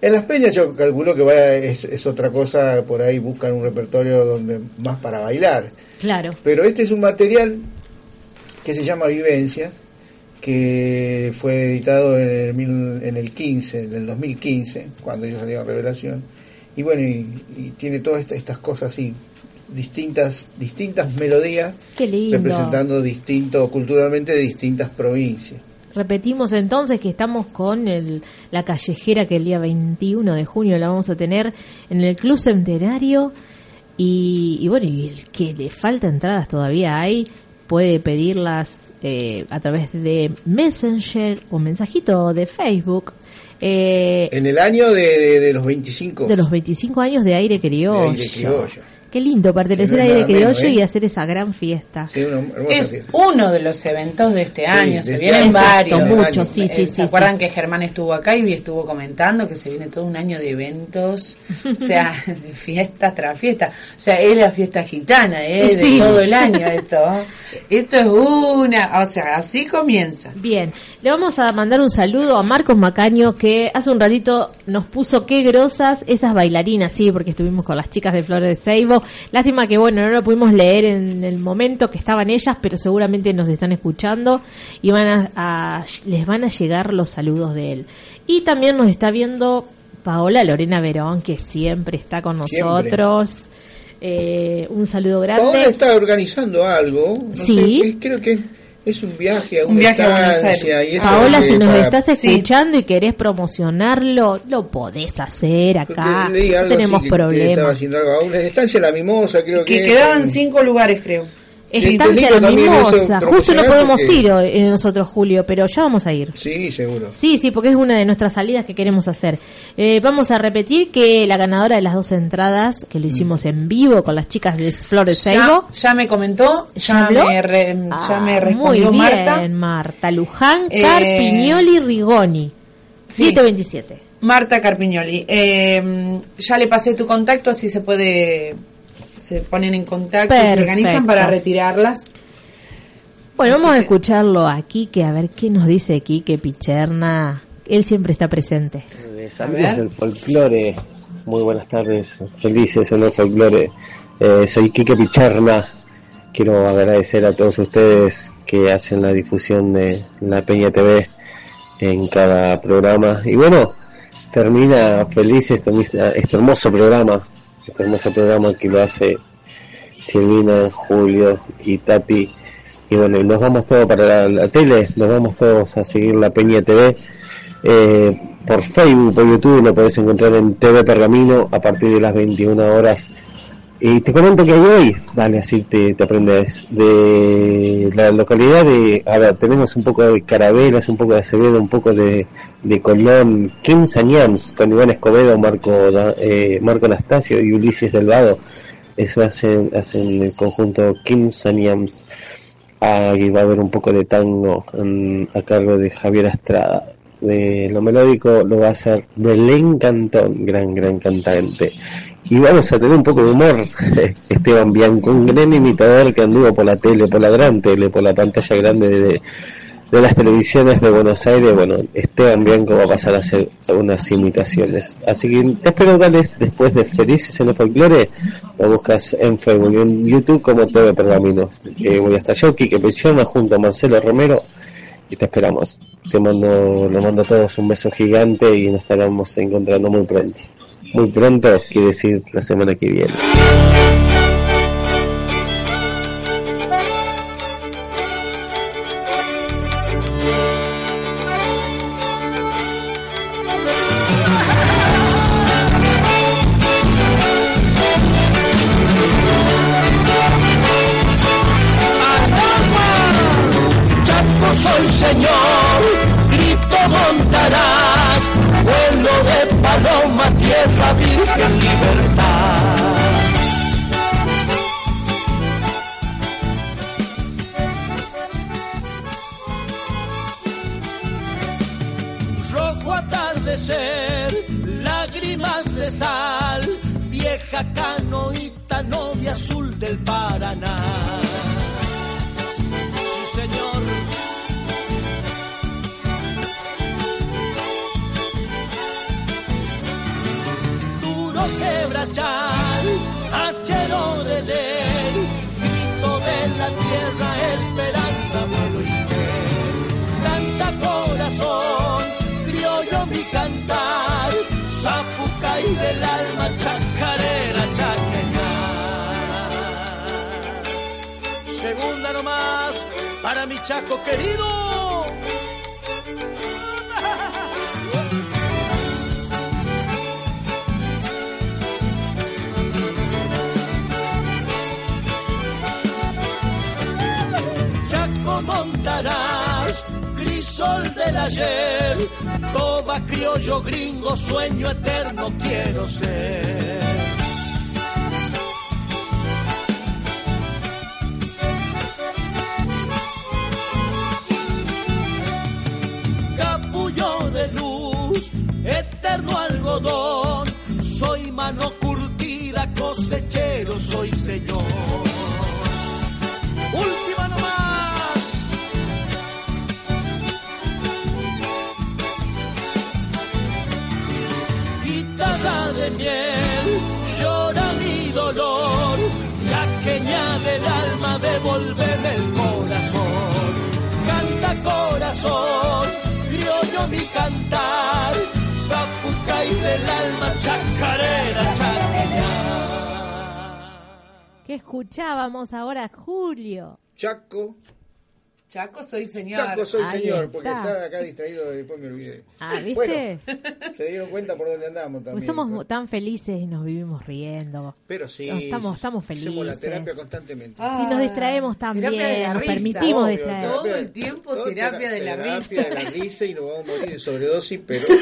En las peñas yo calculo que vaya, es, es otra cosa, por ahí buscan un repertorio donde más para bailar. Claro. Pero este es un material que se llama Vivencias, que fue editado en el, mil- en el 15, en el 2015, cuando ellos salieron a Revelación. Y bueno, y, y tiene todas esta- estas cosas así, distintas, distintas melodías, representando distinto, culturalmente distintas provincias. Repetimos entonces que estamos con el, la callejera que el día 21 de junio la vamos a tener en el Club Centenario. Y, y bueno, y el que le falta entradas todavía hay, puede pedirlas eh, a través de Messenger o mensajito de Facebook. Eh, En el año de, de- de los 25. de los 25 años de aire criollo. De Aire Criollo. Qué lindo pertenecer no a Aire Criollo ¿eh? y hacer esa gran fiesta. Sí, Es fiesta. uno de los eventos de este Sí, año, de se este vienen año. varios. Muchos, sí, Eh, sí, ¿Se sí, acuerdan sí. que Germán estuvo acá y estuvo comentando que se viene todo un año de eventos, o sea, de fiestas tras fiesta? O sea, es la fiesta gitana, ¿eh? De Sí. todo el año esto. Esto es una, o sea, así comienza. Bien, le vamos a mandar un saludo a Marcos Macaño que hace un ratito nos puso qué grosas esas bailarinas, sí, porque estuvimos con las chicas de Flores de Seibo. Lástima que bueno, no lo pudimos leer en el momento que estaban ellas, pero seguramente nos están escuchando y van a, a- les van a llegar los saludos de él. Y también nos está viendo Paola Lorena Verón, que siempre está con Siempre. nosotros. Eh, un saludo grande. Paola está organizando algo. no Sí. sé, creo que es un viaje a Un viaje a Buenos Aires. Paola, si nos para- estás Sí. escuchando y querés promocionarlo, lo podés hacer acá. No tenemos así que- que Estaba problemas. haciendo algo a una estancia La Mimosa, creo que. Que quedaban en- cinco lugares, creo. Sí, Estancia eso Mimosa. Justo no podemos porque- ir hoy, eh, nosotros, Julio, pero ya vamos a ir. Sí, seguro. Sí, sí, porque es una de nuestras salidas que queremos hacer. Eh, vamos a repetir que la ganadora de las dos entradas, que lo hicimos en vivo con las chicas de Flores Ya, Seibo, ya me comentó, ya, habló? me, re- ya Ah, me muy respondió bien, Marta. Marta. Luján, Eh, Carpignoli, Rigoni. sí. 727. Marta Carpignoli. Eh, ya le pasé tu contacto, así se puede, se ponen en contacto, se organizan para retirarlas. Bueno, Así vamos a escucharlo a Quique, a ver qué nos dice Quique Picherna. Él siempre está presente. Amigos del folclore, muy buenas tardes, felices en el folclore. Eh, soy Quique Picharna, quiero agradecer a todos ustedes que hacen la difusión de la Peña TV en cada programa. Y bueno, termina feliz este, este hermoso programa, este hermoso programa que lo hace Silvina, Julio y Tati. Y bueno, nos vamos todos para la, la tele, nos vamos todos a seguir la Peña TV. Eh, por Facebook, por YouTube, lo podés encontrar en TV Pergamino a partir de las 21 horas. Y te comento que hay hoy, dale, así te, aprendes, de la localidad de, a ver, tenemos un poco de Carabelas, un poco de Acevedo, un poco de, de Colón, Kim Sañams, con Iván Escobedo, Marco, eh, Marco Anastasio y Ulises Delgado. Eso hacen, hacen el conjunto Kim Sañams. Ah, y va a haber un poco de tango en- a cargo de Javier Estrada. De lo melódico lo va a hacer Belén Cantón, gran, gran cantante. Y vamos a tener un poco de humor. Esteban Bianco, un gran imitador que anduvo por la tele, por la gran tele, por la pantalla grande de, de las televisiones de Buenos Aires. Bueno, Esteban Bianco va a pasar a hacer unas imitaciones. Así que te espero, dale, después de Felices en el Folklore, lo buscas en Facebook y en YouTube como TV Pergamino. Eh, voy hasta yo, Kike Pechona, junto a Marcelo Romero, te esperamos. Te mando, le mando a todos un beso gigante y nos estaremos encontrando muy pronto. Muy pronto, quiere decir la semana que viene. Sal, vieja canoita, novia azul del Paraná. Señor. Duro quebrachal, del alma, chacarera, chaqueña. Segunda nomás para mi chaco querido. Chaco montarás, gris sol del ayer. Toba criollo gringo, sueño eterno quiero ser. Capullo de luz, eterno algodón. Soy mano curtida, cosechero, soy señor. Devolverme el corazón. Canta corazón, criollo mi cantar, zapucay del alma, chacarera, chaqueña. ¿Qué escuchábamos ahora, Julio? Chaco. Chaco soy señor. Chaco soy Ahí señor, porque está. estaba acá distraído y después me olvidé. Ah, ¿viste? Bueno, se dieron cuenta por dónde andamos también. Pues somos tan felices y nos vivimos riendo. Pero sí, estamos, estamos felices. hacemos la terapia constantemente. Ah, si nos distraemos terapia también, nos risa. permitimos Obvio, distraer. Todo terapia- el tiempo todo terapia de la terapia risa. de la risa y nos vamos a morir de sobredosis, pero.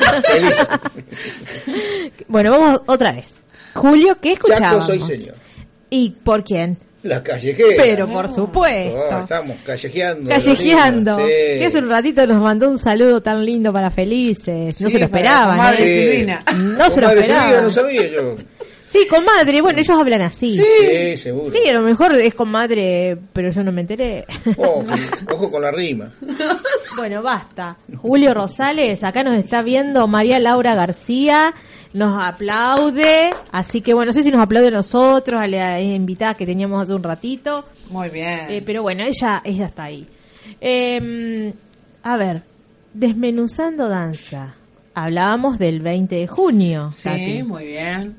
Bueno, vamos otra vez. Julio, ¿qué Chaco escuchábamos? soy señor. ¿Y por quién? La callejera. Pero por supuesto. Ah, estamos callejeando. Callejeando. Sí. Que hace un ratito nos mandó un saludo tan lindo para felices. No Sí, se lo esperaban. comadre ¿eh? Silvina. No se lo esperaban. no sabía yo. Sí, comadre. Bueno, ellos hablan así. Sí, seguro. Sí, a lo mejor es comadre, pero yo no me enteré. Ojo, ojo con la rima. Bueno, basta. Julio Rosales, acá nos está viendo María Laura García, nos aplaude, así que bueno, no sé si nos aplaude a nosotros, a la invitada que teníamos hace un ratito, Muy bien. eh, pero bueno, ella, ella está ahí. Eh, a ver, desmenuzando danza. Hablábamos del 20 de junio. sí, Tati. muy bien.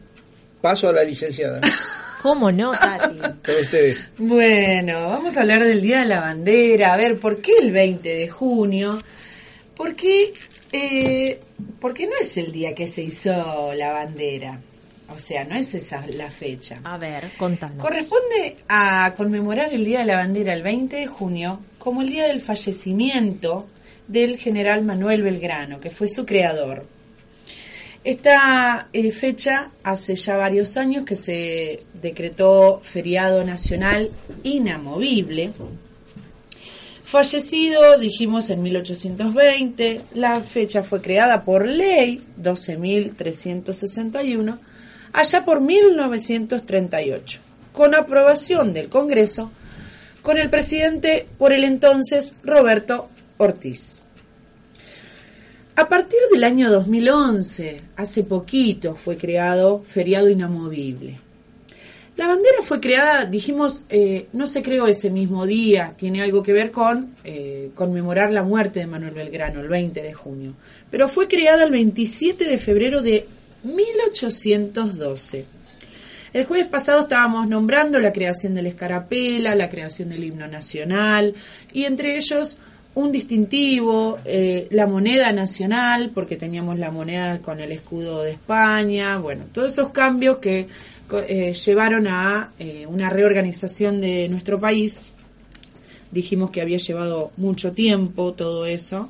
Paso a la licenciada. ¿Cómo no, Tati? Con ustedes. Bueno, vamos a hablar del Día de la Bandera. A ver, ¿por qué el 20 de junio? Porque, eh, porque no es el día que se hizo la bandera. O sea, no es esa la fecha. A ver, contanos. Corresponde a conmemorar el Día de la Bandera el 20 de junio como el día del fallecimiento del general Manuel Belgrano, que fue su creador. Esta eh, fecha hace ya varios años que se decretó feriado nacional inamovible. Fallecido, dijimos, en 1820, la fecha fue creada por ley 12.361, allá por 1938, con aprobación del Congreso, con el presidente por el entonces Roberto Ortiz. A partir del año 2011, hace poquito, fue creado feriado inamovible. La bandera fue creada, dijimos, eh, no se creó ese mismo día, tiene algo que ver con eh, conmemorar la muerte de Manuel Belgrano, el 20 de junio, pero fue creada el 27 de febrero de 1812. El jueves pasado estábamos nombrando la creación de la escarapela, la creación del himno nacional y entre ellos un distintivo, eh, la moneda nacional, porque teníamos la moneda con el escudo de España, bueno, todos esos cambios que eh, llevaron a eh, una reorganización de nuestro país. Dijimos que había llevado mucho tiempo todo eso.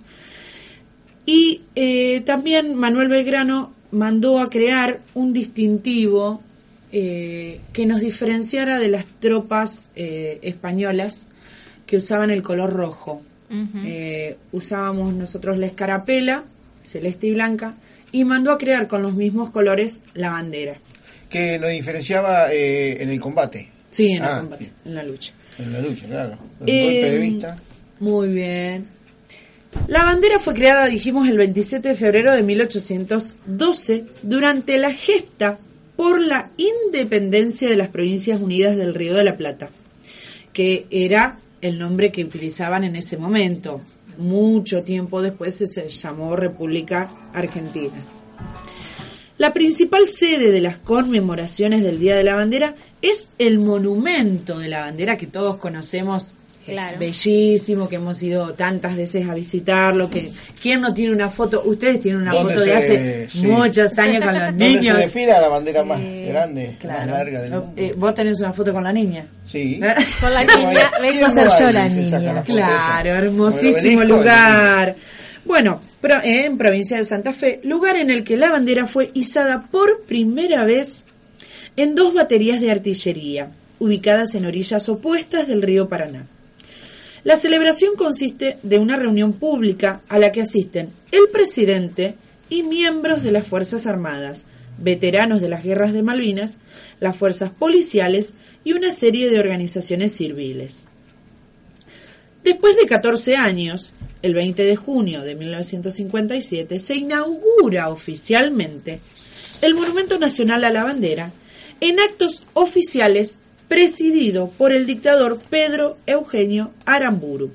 Y eh, también Manuel Belgrano mandó a crear un distintivo eh, que nos diferenciara de las tropas españolas que usaban el color rojo. Usábamos nosotros la escarapela, celeste y blanca, y mandó a crear con los mismos colores la bandera. Que nos diferenciaba eh, en el combate. Sí, en Ah, el combate, en la lucha. En la lucha, claro. Un Eh, golpe de vista. Muy bien. La bandera fue creada, dijimos, el 27 de febrero de 1812 durante la gesta por la independencia de las Provincias Unidas del Río de la Plata, que era el nombre que utilizaban en ese momento. Mucho tiempo después se- se llamó República Argentina. La principal sede de las conmemoraciones del Día de la Bandera es el monumento de la bandera que todos conocemos. Es Claro. bellísimo, que hemos ido tantas veces a visitarlo, que quién no tiene una foto, ustedes tienen una ¿Dónde foto de hace sí. muchos años con los niños. se despida la bandera más Eh, grande, más claro. larga del mundo. Eh, Vos tenés una foto con la niña. Sí. Con la ¿Cómo niña, vengo a ser yo la niña. la Claro, hermosísimo lugar. Bueno, en provincia de Santa Fe, lugar en el que la bandera fue izada por primera vez en dos baterías de artillería, ubicadas en orillas opuestas del río Paraná. La celebración consiste de una reunión pública a la que asisten el presidente y miembros de las Fuerzas Armadas, veteranos de las guerras de Malvinas, las fuerzas policiales y una serie de organizaciones civiles. Después de 14 años, el 20 de junio de 1957, se inaugura oficialmente el Monumento Nacional a la Bandera en actos oficiales presidido por el dictador Pedro Eugenio Aramburu.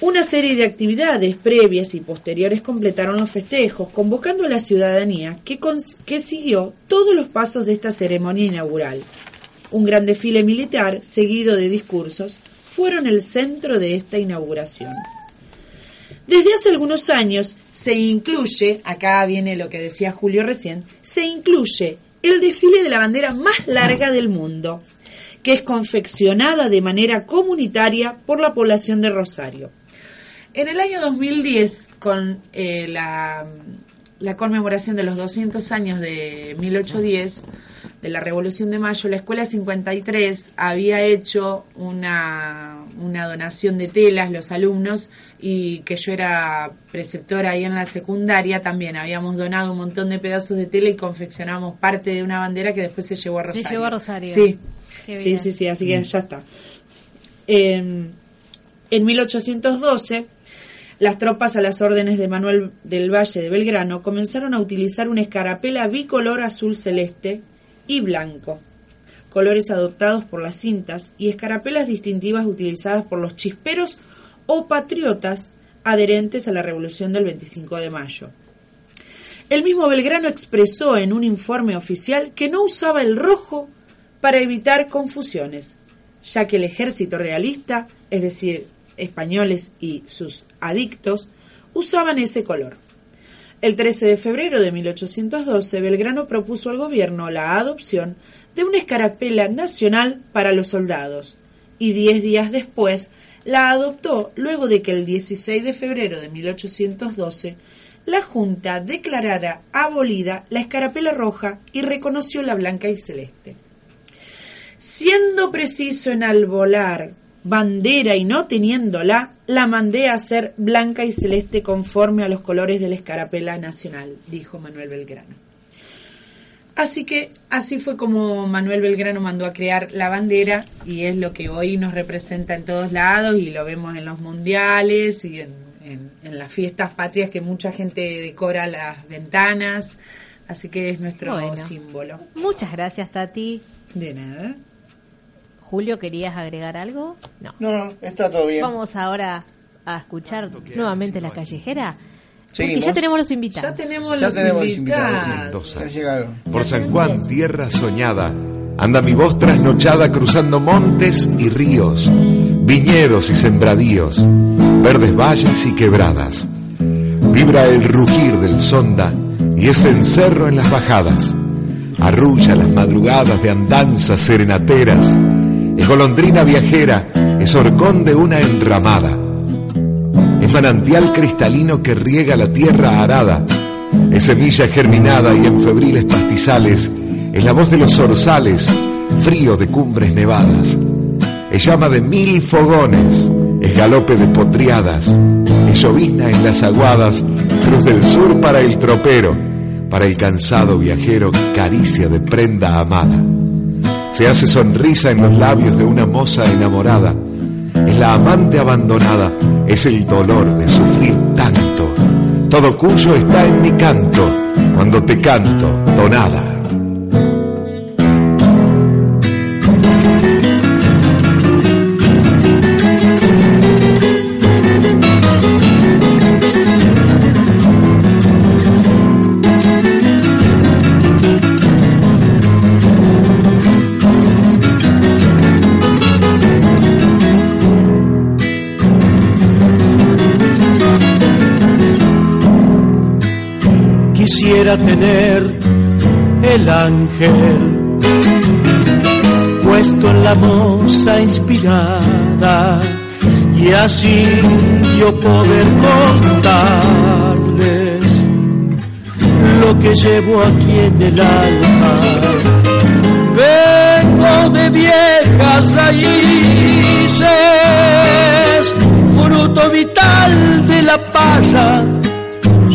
Una serie de actividades previas y posteriores completaron los festejos, convocando a la ciudadanía que, que siguió todos los pasos de esta ceremonia inaugural. Un gran desfile militar, seguido de discursos, fueron el centro de esta inauguración. Desde hace algunos años se incluye, acá viene lo que decía Julio recién, se incluye el desfile de la bandera más larga del mundo, que es confeccionada de manera comunitaria por la población de Rosario. En el año 2010, con eh, la, la conmemoración de los 200 años de 1810, de la Revolución de Mayo, la Escuela 53 había hecho una, una donación de telas, los alumnos, y que yo era preceptora ahí en la secundaria, también habíamos donado un montón de pedazos de tela y confeccionamos parte de una bandera que después se llevó a Se Rosario. llevó a Rosario. Sí, sí, sí, sí, así que ya está. Eh, en 1812, las tropas a las órdenes de Manuel del Valle de Belgrano comenzaron a utilizar una escarapela bicolor azul celeste y blanco, colores adoptados por las cintas y escarapelas distintivas utilizadas por los chisperos o patriotas adherentes a la revolución del 25 de mayo. El mismo Belgrano expresó en un informe oficial que no usaba el rojo para evitar confusiones, ya que el ejército realista, es decir, españoles y sus adictos, usaban ese color. El 13 de febrero de 1812, Belgrano propuso al gobierno la adopción de una escarapela nacional para los soldados, y diez días después la adoptó luego de que el 16 de febrero de 1812 la Junta declarara abolida la escarapela roja y reconoció la blanca y celeste. Siendo preciso en albolar bandera y no teniéndola, la mandé a hacer blanca y celeste conforme a los colores de la escarapela nacional, dijo Manuel Belgrano. Así que así fue como Manuel Belgrano mandó a crear la bandera y es lo que hoy nos representa en todos lados y lo vemos en los mundiales y en, en- en las fiestas patrias que mucha gente decora las ventanas. Así que es nuestro Bueno. símbolo. Muchas gracias, Tati. De nada. Julio, ¿querías agregar algo? No. No, no, está todo bien. Vamos ahora a escuchar nuevamente la callejera. Porque ya tenemos los invitados. Ya tenemos Ya los tenemos invitados. invitados. Ya llegaron. Por San Juan, tierra soñada, anda mi voz trasnochada cruzando montes y ríos, viñedos y sembradíos, verdes valles y quebradas. Vibra el rugir del sonda y ese encerro en las bajadas. Arrulla las madrugadas de andanzas serenateras. Es golondrina viajera, es horcón de una enramada. Es manantial cristalino que riega la tierra arada. Es semilla germinada y en febriles pastizales. Es la voz de los zorzales, frío de cumbres nevadas. Es llama de mil fogones, es galope de potriadas. Es llovizna en las aguadas, cruz del sur para el tropero, para el cansado viajero, caricia de prenda amada. Se hace sonrisa en los labios de una moza enamorada. Es la amante abandonada, es el dolor de sufrir tanto. Todo cuyo está en mi canto, cuando te canto, tonada. Quisiera tener el ángel puesto en la moza inspirada y así yo poder contarles lo que llevo aquí en el alma. Vengo de viejas raíces, fruto vital de la paya.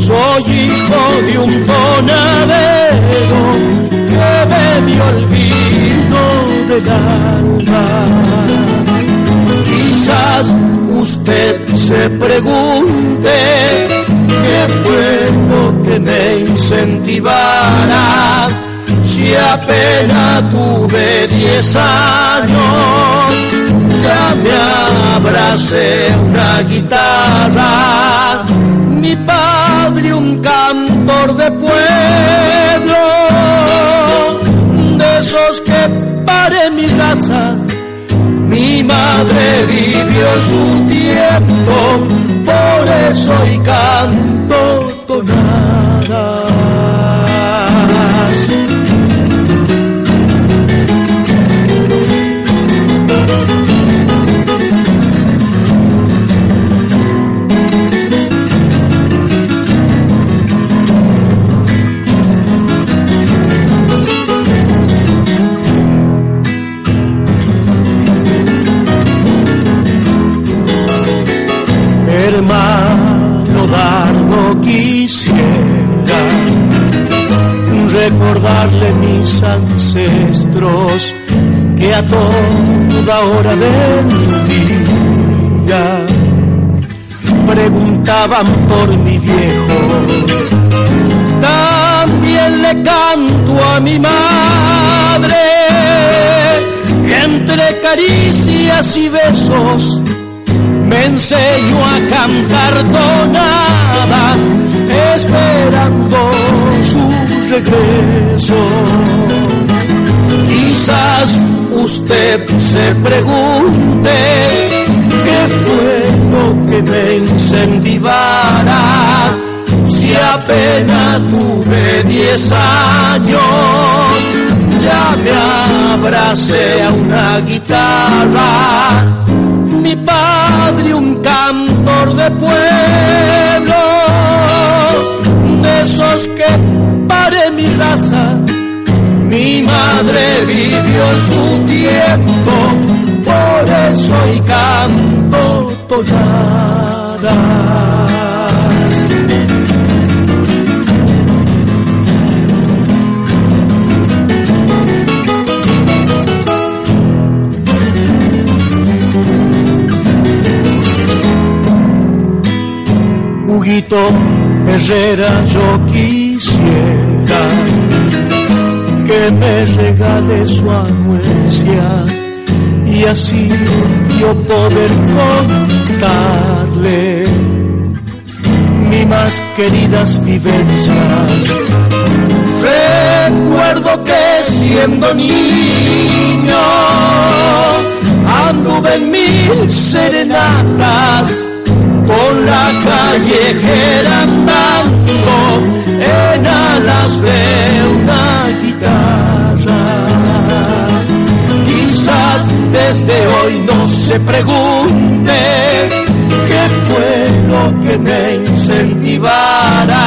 Soy hijo de un ponadero que me dio el vino del alma. Quizás usted se pregunte qué fue lo que me incentivara si apenas tuve diez años ya me abracé una guitarra mi padre de pueblo de esos que pare mi raza mi madre vivió su tiempo, por eso y canto tonadas. Toda hora del día preguntaban por mi viejo. También le canto a mi madre que entre caricias y besos me enseñó a cantar tonada esperando su regreso. Quizás usted se pregunte qué fue lo que me incentivara si apenas tuve diez años ya me abracé a una guitarra mi padre un cantor de pueblo, de esos que pare mi raza. Mi madre vivió en su tiempo, por eso y canto tonadas. Huguito Herrera, yo quisiera que me regale su anuencia y así yo poder contarle mis más queridas vivencias. Recuerdo que siendo niño anduve en mil serenatas por la callejera andando en alas de una guitarra. Quizás desde hoy no se pregunte qué fue lo que me incentivara.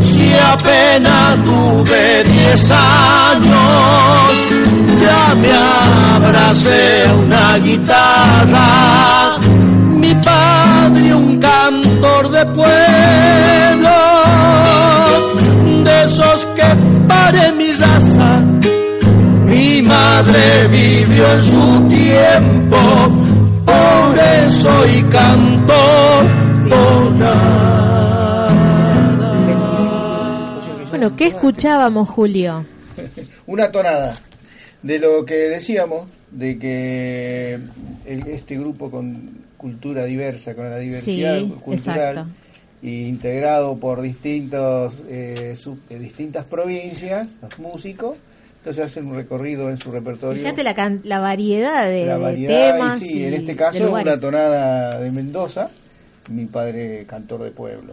Si apenas tuve diez años, ya me abracé una guitarra mi padre un cantor de pueblo, que pare mi raza. Mi madre vivió en su tiempo, por eso y canto Bueno, ¿qué escuchábamos, Julio? Una tonada de lo que decíamos, de que el- este grupo con cultura diversa, con la diversidad Sí, cultural, exacto. Integrado por distintos eh, sub- eh, distintas provincias, los músicos, entonces hacen un recorrido en su repertorio. Fíjate la, can- la variedad de, la de variedad, temas. y sí, en este de caso una tonada de Mendoza, mi padre cantor de pueblo.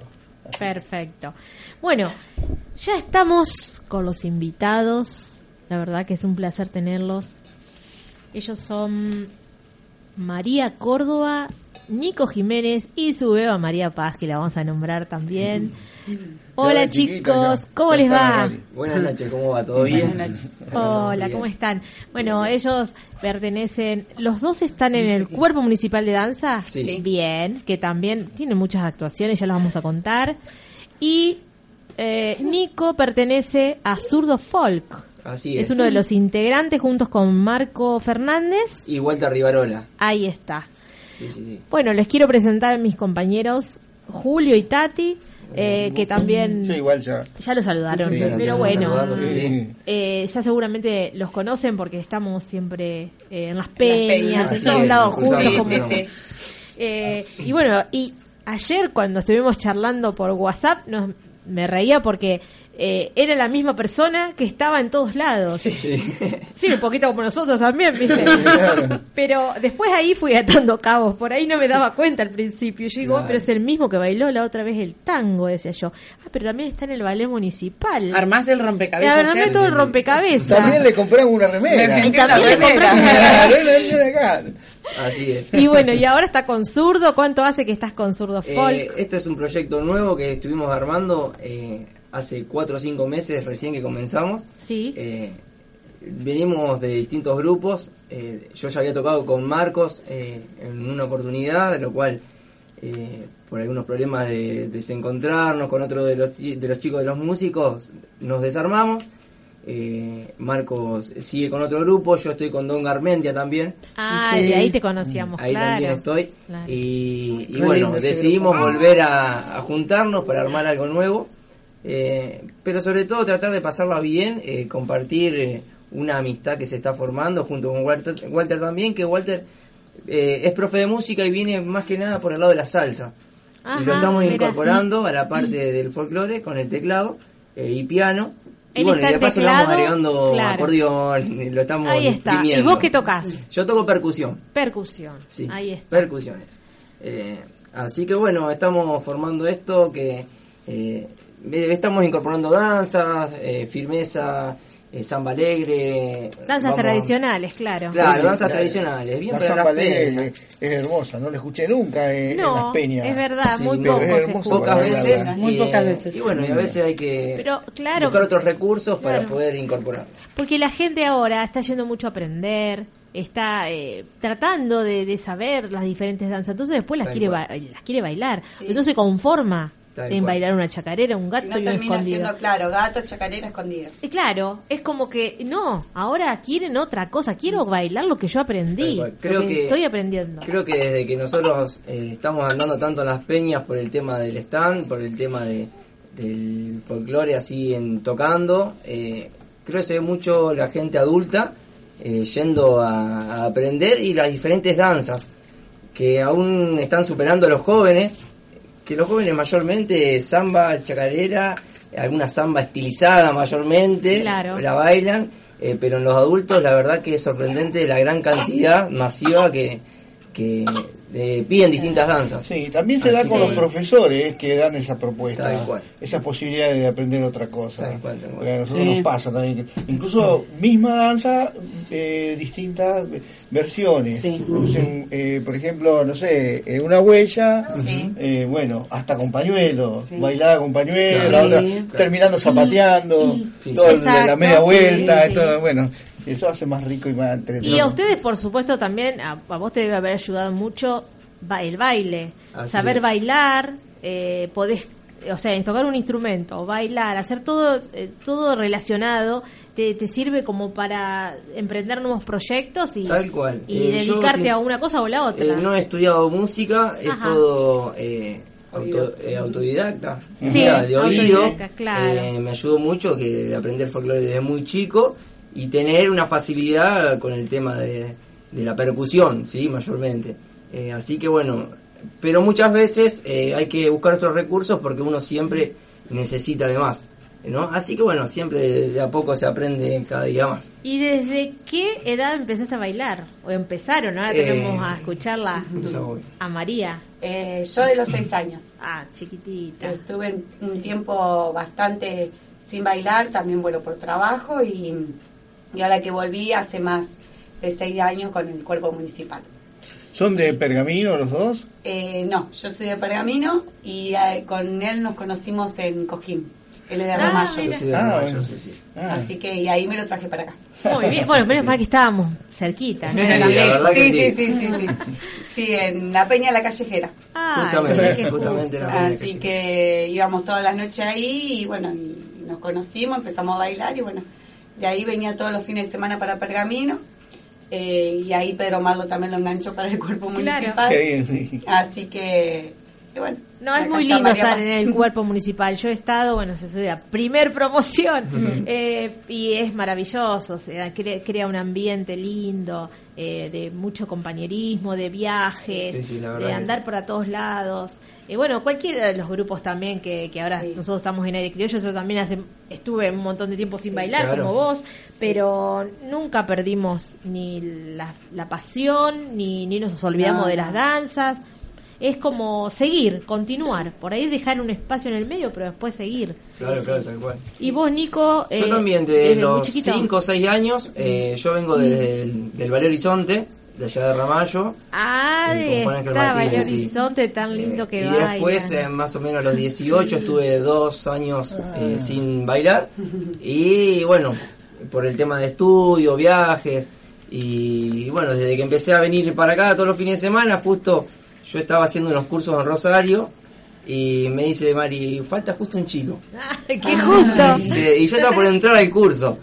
Perfecto. Bueno, ya estamos con los invitados. La verdad que es un placer tenerlos. Ellos son María Córdoba Nico Jiménez y su beba María Paz, que la vamos a nombrar también. Hola chicos. ¿cómo les va? Buenas noches, ¿cómo va? ¿Todo bien? Hola, ¿cómo están? Bueno, ellos pertenecen, los dos están en el cuerpo municipal de danza. Sí. Sí. Bien, que también tiene muchas actuaciones, ya las vamos a contar. Y eh, Nico pertenece a Zurdo Folk. Así Es es. uno de los integrantes juntos con Marco Fernández. Y Walter Rivarola. Ahí está. Sí, sí, sí. Bueno, les quiero presentar a mis compañeros Julio y Tati, eh, que también Yo igual ya. ya lo saludaron, Sí, pero bueno, sí. eh, ya seguramente los conocen porque estamos siempre eh, en las peñas, peñas. en todos es, lados juntos. como- sí, sí. Eh, y bueno, y ayer cuando estuvimos charlando por WhatsApp, nos, me reía porque eh, era la misma persona que estaba en todos lados. Sí, un poquito como nosotros también, ¿viste? Pero después ahí fui atando cabos, por ahí no me daba cuenta al principio. Yo digo, "Oh, pero es el mismo que bailó la otra vez el tango, decía yo. Ah, pero también está en el ballet municipal. ¿Armaste el rompecabezas armé ayer? todo el rompecabezas. También le compramos una remera. Y también le de acá. Así es. Y bueno, y ahora está con zurdo. ¿Cuánto hace que estás con zurdo folk? Eh, este es un proyecto nuevo que estuvimos armando eh, hace cuatro o cinco meses recién que comenzamos. Sí. Eh, venimos de distintos grupos. eh, yo ya había tocado con Marcos eh, en una oportunidad, de lo cual eh, por algunos problemas de desencontrarnos con otro de los, de los chicos de los músicos, nos desarmamos. Eh, Marcos sigue con otro grupo, yo estoy con Don Garmentia también. Ah, de ahí te conocíamos, Ahí claro. también estoy. Claro. Y, y bueno, decidimos grupo. volver a, a juntarnos para armar algo nuevo. Eh, pero sobre todo tratar de pasarla bien, eh, compartir eh, una amistad que se está formando junto con Walter, Walter también, que Walter es profe de música y viene más que nada por el lado de la salsa. y lo estamos incorporando a la parte del folclore con el teclado y piano. Y Él bueno, y está de paso le vamos teclado, agregando claro. acordeón, lo estamos Ahí está. ¿Y vos qué tocas? Yo toco percusión. Percusión. Sí, Ahí está. percusiones. Eh, así que bueno, estamos formando esto que eh, estamos incorporando danzas, eh, firmeza, eh, samba alegre. Danzas vamos- tradicionales, claro. Claro, danzas La- tradicionales. Bien La para samba alegre es, es hermosa, no la escuché nunca en, en No, las peñas. es verdad, muy poco es. Pocas veces. Muy y, pocas eh, veces. Y bueno, y a veces hay que Pero claro, buscar otros recursos para Claro. poder incorporar. porque la gente ahora está yendo mucho a aprender, está eh, tratando de, de saber las diferentes danzas, entonces después las Tal quiere ba- las quiere bailar. Entonces se conforma Tal en cual. bailar una chacarera, un gato Si no y un termina escondido. siendo, claro, gato, chacarera, escondido. Y claro, es como que no, ahora quieren otra cosa, quiero bailar lo que yo aprendí, lo Creo que, que- estoy aprendiendo. Creo que desde que nosotros eh, estamos andando tanto en las peñas por el tema del stand, por el tema de, del folclore así en tocando, eh, creo que se ve mucho la gente adulta eh, yendo a, a aprender y las diferentes danzas que aún están superando a los jóvenes, que los jóvenes mayormente samba, chacarera, alguna samba estilizada mayormente, Claro. la bailan, eh, pero en los adultos la verdad que es sorprendente la gran cantidad masiva que, que eh, piden distintas danzas. Sí, también se da Así con que- los profesores que dan esa propuesta, Tal cual. esa posibilidad de aprender otra cosa. A nosotros Sí. nos pasa también. Incluso misma danza, eh, distintas versiones. Usen, eh, por ejemplo, no sé, eh, una huella, Sí. eh, bueno, hasta con pañuelo, bailada con pañuelo, Sí. la otra Sí. terminando zapateando, Sí, todo sí. la media sí, vuelta, sí. todo, bueno, eso hace más rico y más entretenido. Y a ustedes, por supuesto, también, a, a vos te debe haber ayudado mucho ba- el baile. Así Saber es. bailar, eh, podés, o sea, tocar un instrumento, bailar, hacer todo, eh, todo relacionado, te, te sirve como para emprender nuevos proyectos y, Tal cual. y Eh, yo, dedicarte a una cosa o la otra. Eh, no he estudiado música, es todo eh, auto- eh, autodidacta, Sí, Mira, de oído. autodidacta, claro. Eh, me ayudó mucho que de aprender folclore desde muy chico y tener una facilidad con el tema de, de la percusión, sí, mayormente. Eh, así que bueno, pero muchas veces eh, hay que buscar otros recursos porque uno siempre necesita de más. ¿no? Así que bueno, siempre de, de a poco se aprende cada día más. ¿Y desde qué edad empezaste a bailar? ¿O empezaron? Ahora Eh, tenemos a escucharla a María. Eh, yo de los seis años. Ah, chiquitita. Estuve en- un tiempo bastante sin bailar, también bueno por trabajo y, y ahora que volví hace más de seis años con el cuerpo municipal. ¿Son de Pergamino los dos? Eh, no, yo soy de Pergamino y eh, con él nos conocimos en Cosquín. Él es de Ah, Ramallo. mira. Yo soy de Ah, bueno. sí, sí. Así que y ahí me lo traje para acá. Muy bien. Bueno, menos mal que estábamos cerquita. ¿no? Sí, la sí, sí. sí, sí, sí, en la Peña La Callejera. Ah, Justamente, qué justamente justo. la Peña Así que íbamos todas las noches ahí y bueno, y nos conocimos, empezamos a bailar y bueno, de ahí venía todos los fines de semana para Pergamino. eh, y ahí Pedro Marlo también lo enganchó para el cuerpo Claro. municipal. Qué bien, sí. Así que, y bueno. No, es muy lindo estar en el cuerpo municipal. Yo he estado, bueno, yo soy la primer promoción eh, y es maravilloso, o sea, crea, crea un ambiente lindo, eh, de mucho compañerismo, de viajes, Sí, sí, de andar por a todos lados. Eh, bueno, cualquiera de los grupos también que, que ahora nosotros estamos en aire criollo, yo también hace, estuve un montón de tiempo sin bailar claro. como vos, pero nunca perdimos ni la, la pasión, ni, ni nos olvidamos No, de las danzas es como seguir, continuar, por ahí dejar un espacio en el medio, pero después seguir. Claro, claro, tal cual. Y vos, Nico, Yo eh, también, desde los chiquito. 5 o 6 años, eh, yo vengo desde el, del Valle Horizonte, de allá de Ramallo. Ah, Martínez, Valle. Horizonte tan lindo que y baila. después, eh, más o menos a los 18, estuve dos años eh, sin bailar. Y bueno, por el tema de estudio, viajes. Y bueno, desde que empecé a venir para acá todos los fines de semana, justo yo estaba haciendo unos cursos en Rosario. Y me dice Mari, falta justo un chico. ¡Qué justo! Dice, y yo estaba por entrar al curso.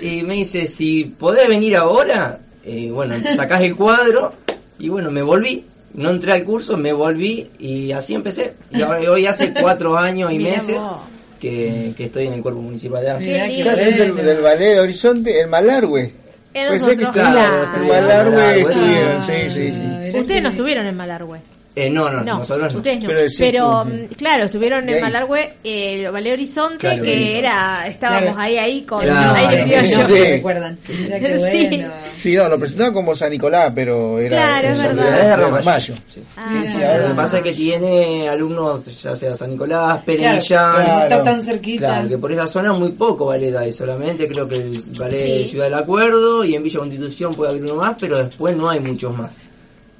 Y me dice, si podés venir ahora, eh, bueno, sacás el cuadro. Y bueno, me volví. No entré al curso, me volví y así empecé. Y ahora, hoy hace cuatro años y Mirá meses vos. que, que estoy en el cuerpo municipal de lindo. Claro, es del, del Ballet Horizonte, el Malargüe. Ser que claro. en Malargüe sí, sí, sí. Ustedes no estuvieron en Malargüe. Eh, no, no, No, nosotros no. ustedes no. Pero Pero, sí, tú- mm, claro, estuvieron en. Malargüe, eh, Horizonte, Claro, que Horizonte. era, estábamos Claro. ahí, ahí con Claro, aire criollo. sí. recuerdan? Sí. bueno. Sí, no, lo presentaban como San Nicolás, pero era Claro, es verdad. Es de. Ramallo. Sí. Ah, Sí, sí, Lo que pasa es que tiene alumnos, ya sea San Nicolás, no está Claro. tan cerquita. Claro, que por esa zona muy poco ballet hay, solamente creo que el ballet de. Ciudad del Acuerdo y en Villa Constitución puede haber uno más, pero después no hay muchos más.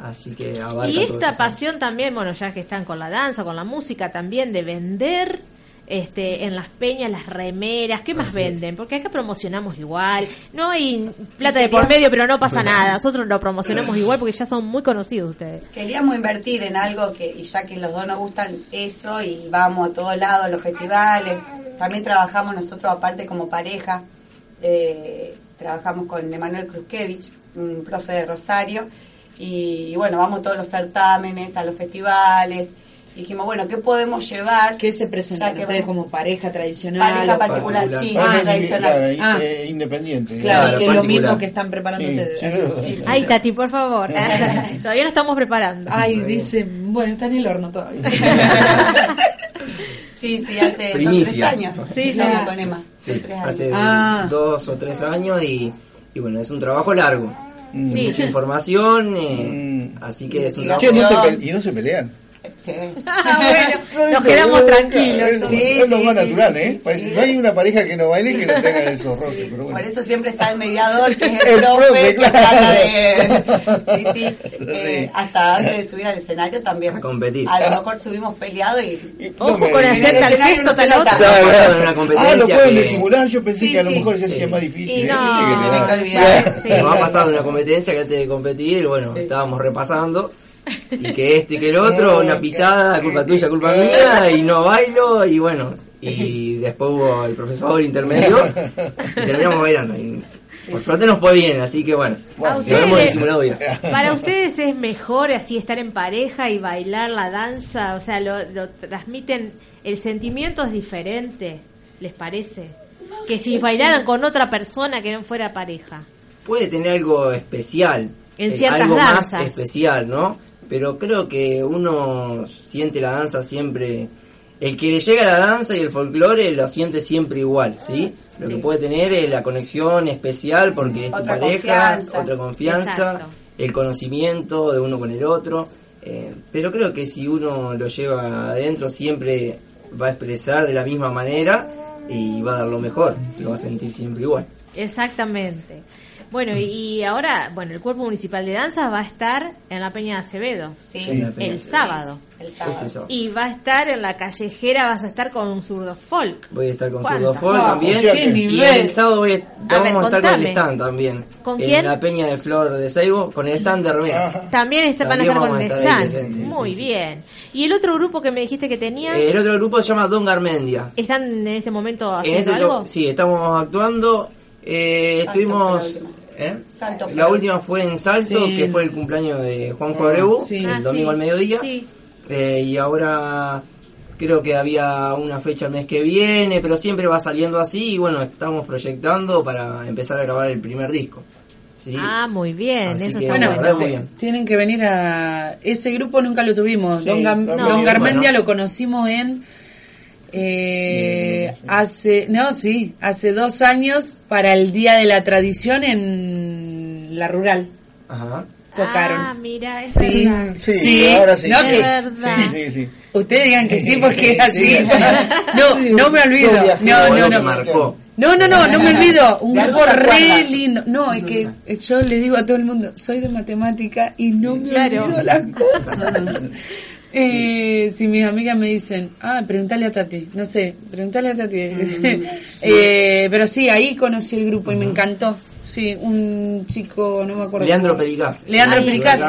Así que abarca Y esta pasión también, bueno, ya que están con la danza, con la música, también de vender este en las peñas las remeras, ¿qué más venden? Porque acá promocionamos igual, no hay plata de por medio, pero no pasa nada, nosotros lo promocionamos igual porque ya son muy conocidos ustedes. Queríamos invertir en algo que, y ya que los dos nos gustan eso, y vamos a todos lados, a los festivales. También trabajamos nosotros, aparte, como pareja. eh, trabajamos con Emanuel Kruzkevich, un profe de Rosario. Y, bueno, vamos a todos los certámenes, a los festivales. Y dijimos, bueno, ¿qué podemos llevar? ¿Qué se presentan que ustedes vamos- como pareja tradicional? Pareja particular, particular. sí, Ah, Claro. Ah. eh, independiente. Claro, Claro, que es lo mismo que están preparando Sí, ustedes. sí, sí, sí, sí. Ay, Tati, por favor. Todavía no estamos preparando. Ay, dicen, bueno, está en el horno todavía. Sí, sí, hace dos, Primicia. tres años. Sí, Estamos con Emma. Sí, tres años. hace Ah. dos o tres años y, y bueno, es un trabajo largo. Sí. Mucha información, eh, así que es un Che, no se y no se pelean. Sí. Ah, bueno, nos quedamos tranquilos. Es, lo- Sí, es lo sí, más sí, natural, ¿eh? sí. No hay una pareja que no baile que no tenga esos roces, pero bueno. Por eso siempre está el mediador, que es el, El profe, profe, que claro. trata de... Sí, sí, eh, hasta antes de subir al escenario también. A competir. A lo mejor subimos peleado y... Ojo con hacer tal gesto, tal otro. Ah, lo pueden que- disimular. Yo pensé Sí, que a lo mejor se hacía Sí. más difícil. Y ¿eh? no, que no que olvidar. Nos ha pasado en una competencia que antes de competir, bueno, estábamos repasando y que este y que el otro, una pisada, culpa tuya, culpa mía, y no bailo, y bueno, y después hubo el profesor intermedio y terminamos bailando. Y por suerte nos fue bien, así que bueno, ustedes. Para ustedes es mejor así estar en pareja y bailar la danza, o sea, lo, lo transmiten, el sentimiento es diferente, ¿les parece? Que si bailaran con otra persona que no fuera pareja. Puede tener algo especial, En eh, ciertas algo danzas. más especial, ¿no? Pero creo que uno siente la danza siempre el que le llega a la danza y el folclore lo siente siempre igual, ¿sí? Lo que puede tener es la conexión especial porque es tu Otra pareja, confianza. otra confianza, Exacto. el conocimiento de uno con el otro. eh, pero creo que si uno lo lleva adentro siempre va a expresar de la misma manera y va a dar lo mejor, lo va a sentir siempre igual. Exactamente. Bueno, y, y ahora, bueno, el Cuerpo Municipal de Danza va a estar en la Peña de Acevedo. Sí. En la Peña El de Acevedo. sábado. El sábado. Este sábado. Y va a estar en la callejera, vas a estar con un zurdo folk. Voy a estar con. Zurdo Folk Wow, también. qué Y nivel. el sábado voy a, vamos ver, a estar con el stand también. ¿Con en quién? la Peña de Flor de Seibo, con el stand de remeras. También está, van a También estar con el stand. Muy bien. ¿Y el otro grupo que me dijiste que tenías? Eh, el otro grupo se llama Don Garmendia. ¿Están en este momento En haciendo este algo? to- sí, estamos actuando. Eh, estuvimos. Fue la última. ¿eh? Salto La última fue en Salto, Sí. que fue el cumpleaños de Juan Abreu, Sí. el Ah, domingo sí. al mediodía. Sí. Eh, y ahora creo que había una fecha el mes que viene, pero siempre va saliendo así. Y bueno, estamos proyectando para empezar a grabar el primer disco. ¿sí? Ah, muy bien. Así Eso que, está Bueno, la verdad, bueno. muy bien. tienen que venir a... Ese grupo nunca lo tuvimos. Sí, Don, Gam- no, Don. Garmendia Bueno. lo conocimos en... eh, hace, no, sí, hace dos años para el Día de la Tradición en la rural. Ajá. Tocaron. Ah, mira, es Sí. verdad. Sí, Sí, ahora sí. no, verdad. sí, sí, sí. Ustedes digan que sí porque es así. Sí, sí. No, Sí, no me olvido. No, no, no. marcó. No, no, no, no me olvido. Un grupo re lindo. No, es que yo le digo a todo el mundo, soy de matemática y no me Claro. olvido las cosas. Eh, si mis amigas me dicen, ah, pregúntale a Tati, no sé, pregúntale a Tati. Eh, pero sí, ahí conocí el grupo y me encantó. Sí, un chico, no me acuerdo. Leandro Pericaz. Leandro. Pericaz.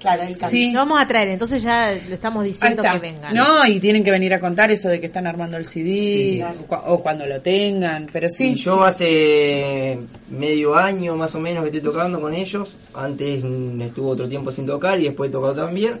Claro, el. Sí. Lo vamos a traer, entonces ya le estamos diciendo que vengan. No, y tienen que venir a contar eso de que están armando el CD Sí, sí. O, o cuando lo tengan, pero sí. Y yo hace medio año más o menos que estoy tocando con ellos. Antes mm, estuvo otro tiempo sin tocar y después he tocado también.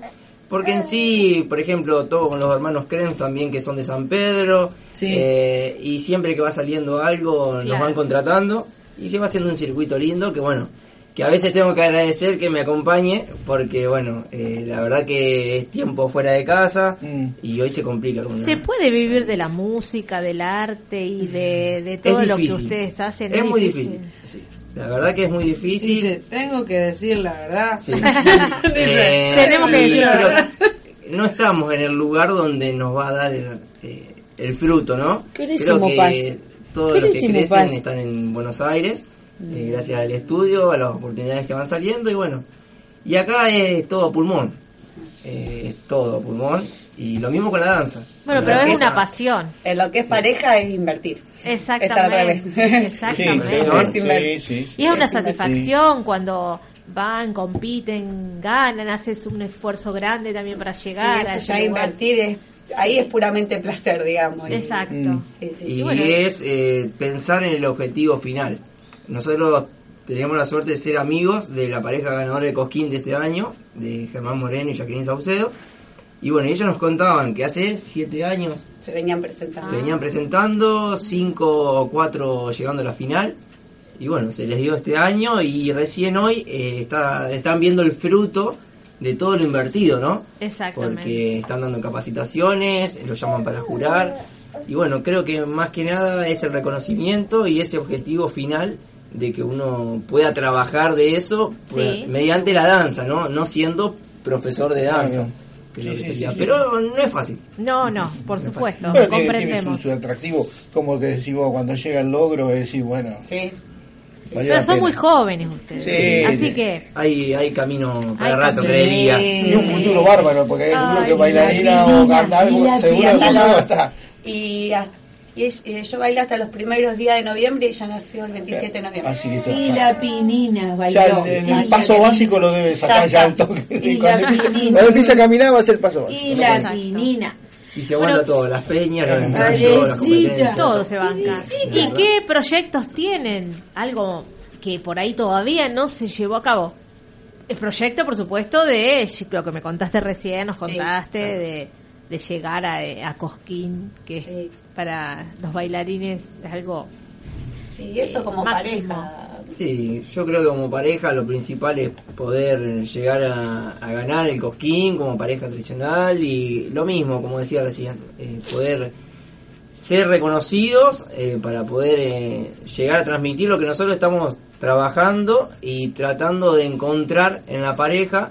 Porque en sí, por ejemplo, toco con los hermanos Krenz también que son de San Pedro. Sí. eh, y siempre que va saliendo algo nos van contratando. Y se va haciendo un circuito lindo que bueno, que a veces tengo que agradecer que me acompañe. Porque bueno, eh, la verdad que es tiempo fuera de casa Mm. y hoy se complica. ¿Se puede vivir de la música, del arte y de, de Es todo lo que ustedes hacen? Es muy difícil. sí. La verdad que es muy difícil. Dice, tengo que decir la verdad. Sí. Eh, Tenemos que decir la verdad. No estamos en el lugar donde nos va a dar el, eh, el fruto, ¿no? Creo que paz. todos los que crecen paz. están en Buenos Aires, eh, gracias al estudio, a las oportunidades que van saliendo y bueno. Y acá es todo pulmón. Eh, es todo pulmón. Y lo mismo con la danza. Bueno, pero es una pasión. En lo que es pareja es invertir. Exactamente. Es al revés. Exactamente. Sí, sí, Y es una satisfacción cuando van, compiten, ganan, haces un esfuerzo grande también para llegar Sí, a ya invertir es, ahí es puramente placer, digamos. Exacto. Mm. Sí, sí. Y bueno. es eh, pensar en el objetivo final. Nosotros tenemos la suerte de ser amigos de la pareja ganadora de Cosquín de este año, de Germán Moreno y Jacqueline Saucedo. Y bueno, ellos nos contaban que hace siete años Se venían presentando. se venían presentando, cinco o cuatro llegando a la final. Y bueno, se les dio este año y recién hoy eh, está, están viendo el fruto de todo lo invertido, ¿no? Exactamente. porque están dando capacitaciones, lo llaman para jurar. Y bueno, creo que más que nada es el reconocimiento y ese objetivo final de que uno pueda trabajar de eso Sí. mediante la danza, ¿no? No siendo profesor de danza. Claro. que es Sí, lo que sí, sería. sí, sí. Pero no es fácil. No, no, por supuesto, Pero tiene, tiene su, comprendemos. su atractivo, como que decís vos, cuando llega el logro, es decir, bueno, Sí. Pero son pena. muy jóvenes ustedes. Sí, Así sí. que Hay, hay camino para Hay rato, creería. Y un futuro bárbaro, porque seguro Ay, que bailarina la o canta algo, seguro que la- está. Y, a- y es- eh, yo bailé hasta los primeros días de noviembre y ya nació el 27 de noviembre. Así. Y la pinina bailó. Ya el, el- paso básico lo debe sacar ya Ya al toque. Y Cuando la empieza, pinina. cuando empieza a caminar va a ser el paso básico. Y la pinina. Y se aguanta Bueno, todo, las peñas, los ensayos, las competencias. todo se banca. ¿Y qué proyectos tienen? Algo que por ahí todavía no se llevó a cabo. El proyecto, por supuesto, de lo que me contaste recién, nos Sí, contaste de, de llegar a, a Cosquín, que Sí. Para los bailarines es algo Sí, eso como Máximo. pareja. Sí, yo creo que como pareja lo principal es poder llegar a, a ganar el cosquín como pareja tradicional y lo mismo, como decía recién, eh, poder ser reconocidos eh, para poder eh, llegar a transmitir lo que nosotros estamos trabajando y tratando de encontrar en la pareja,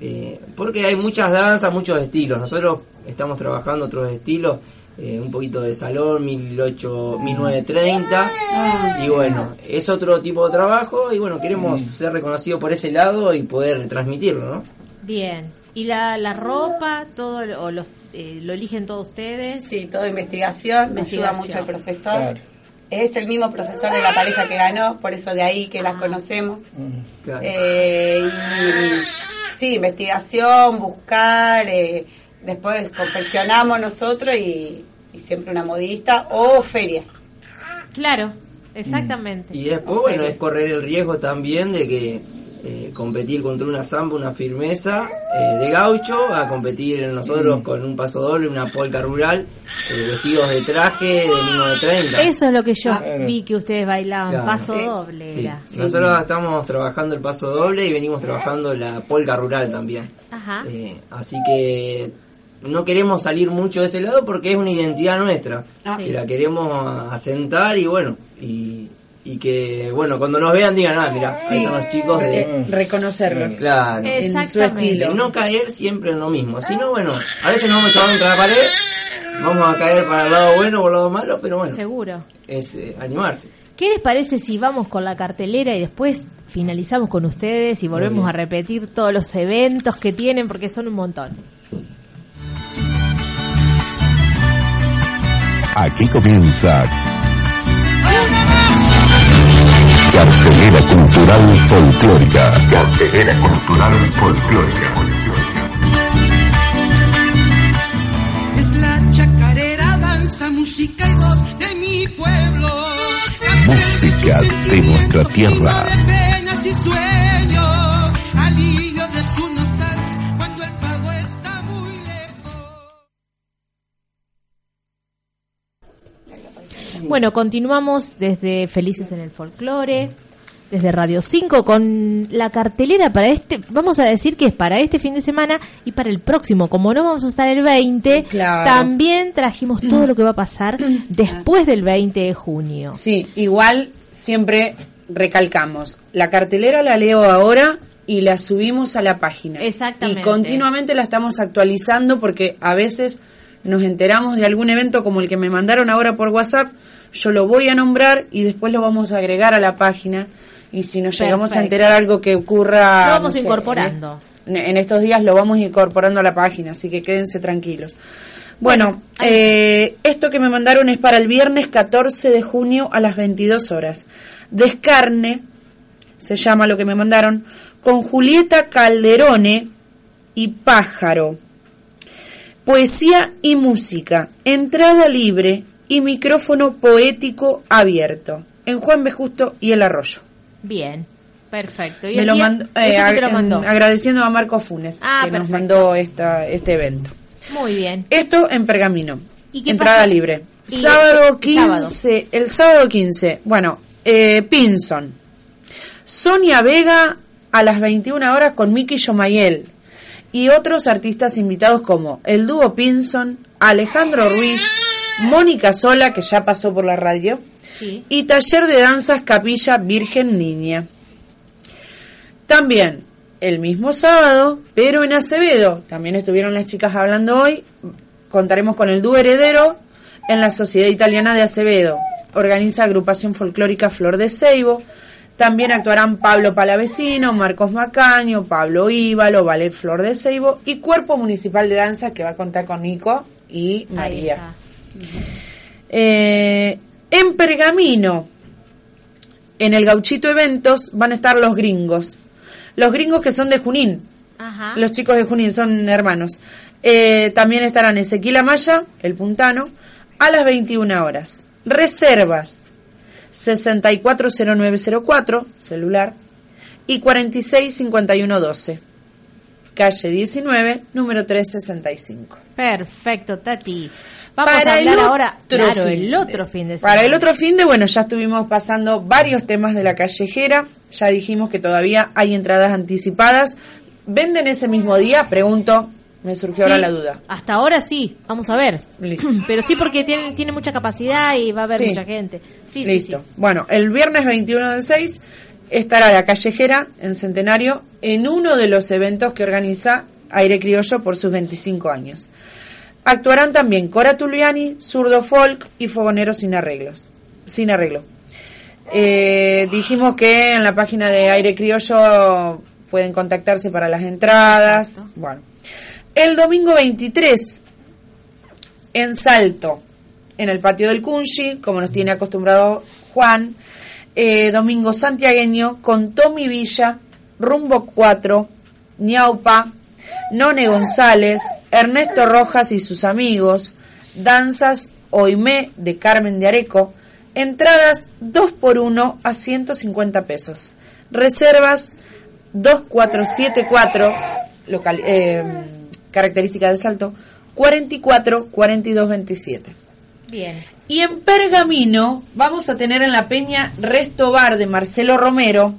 eh, porque hay muchas danzas, muchos estilos, nosotros estamos trabajando otros estilos eh, un poquito de salón, 18, 1930. Y bueno, es otro tipo de trabajo y bueno, queremos ser reconocidos por ese lado y poder transmitirlo, ¿no? Bien. ¿Y la, la ropa, todo, lo- o los, eh, lo eligen todos ustedes? Sí, todo investigación, me ayuda Investigación. mucho el profesor. Es el mismo profesor de la pareja que ganó, por eso de ahí que las conocemos. Eh, y, sí, investigación, buscar, eh, después confeccionamos nosotros y, y siempre una modista o ferias. Claro, exactamente. Y después, bueno, es correr el riesgo también de que eh, competir contra una samba, una firmeza eh, de gaucho, a competir nosotros con un paso doble, una polca rural, eh, vestidos de traje de 1930. Eso es lo que yo Claro. vi que ustedes bailaban, Claro. paso Sí. doble Sí. era. Nosotros estamos trabajando el paso doble y venimos trabajando la polca rural también. Ajá. Eh, así que no queremos salir mucho de ese lado porque es una identidad nuestra. Ah. Que la queremos asentar y bueno, y, y que bueno, cuando nos vean digan, ah, mira, ahí están los chicos de... Eh, reconocerlos. Claro. En su Exactamente. estilo. Y no caer siempre en lo mismo. Si no, bueno, a veces nos vamos a echar contra la pared, vamos a caer para el lado bueno o el lado malo, pero bueno, Seguro. es eh, animarse. ¿Qué les parece si vamos con la cartelera y después finalizamos con ustedes y volvemos a repetir todos los eventos que tienen porque son un montón? Aquí comienza Cartelera Cultural Folclórica. Cartelera Cultural Folclórica. Es la chacarera, danza, música y voz de mi pueblo. Música de nuestra tierra. De penas y sueños, Bueno, continuamos desde Felices en el Folclore, desde Radio 5 con la cartelera para este, vamos a decir que es para este fin de semana y para el próximo, como no vamos a estar el 20, Claro. también trajimos todo lo que va a pasar después del 20 de junio. Sí, igual siempre recalcamos, la cartelera la leo ahora y la subimos a la página. Exactamente. Y continuamente la estamos actualizando porque a veces nos enteramos de algún evento como el que me mandaron ahora por WhatsApp, yo lo voy a nombrar y después lo vamos a agregar a la página y si nos llegamos a enterar algo que ocurra Lo vamos no sé, incorporando. en, en estos días lo vamos incorporando a la página, así que quédense tranquilos. Bueno, eh, esto que me mandaron es para el viernes 14 de junio a las 22 horas. Descarne, se llama lo que me mandaron, con Julieta Calderone y Pájaro. Poesía y música, entrada libre y micrófono poético abierto. En Juan B. Justo y El Arroyo. Bien, perfecto. ¿Y Me lo mandó, ¿Eso eh, te lo mandó? agradeciendo a Marco Funes, Ah, que nos mandó esta, este evento. Muy bien. Esto en pergamino. ¿Y qué Entrada pasa? libre. Y- Sábado eh, 15. El sábado 15. Bueno, eh, Pinson. Sonia Vega a las 21 horas con Miki Yomayel. Y otros artistas invitados como el dúo Pinson, Alejandro Ruiz, Mónica Sola, que ya pasó por la radio, Sí. y taller de danzas Capilla Virgen Niña. También el mismo sábado, pero en Acevedo, también estuvieron las chicas hablando hoy, contaremos con el dúo heredero en la Sociedad Italiana de Acevedo. Organiza agrupación folclórica Flor de Ceibo. También actuarán Pablo Palavecino, Marcos Macaño, Pablo Íbalo, Ballet Flor de Ceibo y Cuerpo Municipal de Danza que va a contar con Nico y María. Eh, en Pergamino, en el Gauchito Eventos, van a estar los gringos. Los gringos que son de Junín. Ajá. Los chicos de Junín son hermanos. Eh, también estarán Ezequiel Amaya, el puntano, a las 21 horas. Reservas 640904, celular, y 465112, calle 19, número 365. Perfecto, Tati. Vamos Para a el ahora, otro claro, fin el de- otro fin de semana. Para el otro fin de, bueno, ya estuvimos pasando varios temas de la callejera. Ya dijimos que todavía hay entradas anticipadas. ¿Venden ese mismo día? Pregunto. Me surgió ahora la duda. Hasta ahora sí, vamos a ver. Listo. Pero sí porque tiene, tiene mucha capacidad y va a haber Sí. mucha gente. Sí, sí, Listo. sí. Bueno, el viernes 21 del 6 estará la callejera en Centenario en uno de los eventos que organiza Aire Criollo por sus 25 años. Actuarán también Cora Tulliani, Zurdo Folk y Fogoneros sin arreglos. Sin arreglo. Eh, dijimos que en la página de Aire Criollo pueden contactarse para las entradas. Bueno. El domingo 23, en Salto, en el patio del Cunchi, como nos tiene acostumbrado Juan, eh, domingo santiagueño con Tommy Villa, Rumbo 4, Ñaupa, None González, Ernesto Rojas y sus amigos, Danzas Oimé de Carmen de Areco, entradas 2 por 1 a 150 pesos. Reservas 2474, local, eh, característica de salto, 44 42 27. Bien. Y en Pergamino vamos a tener en la Peña Resto Bar de Marcelo Romero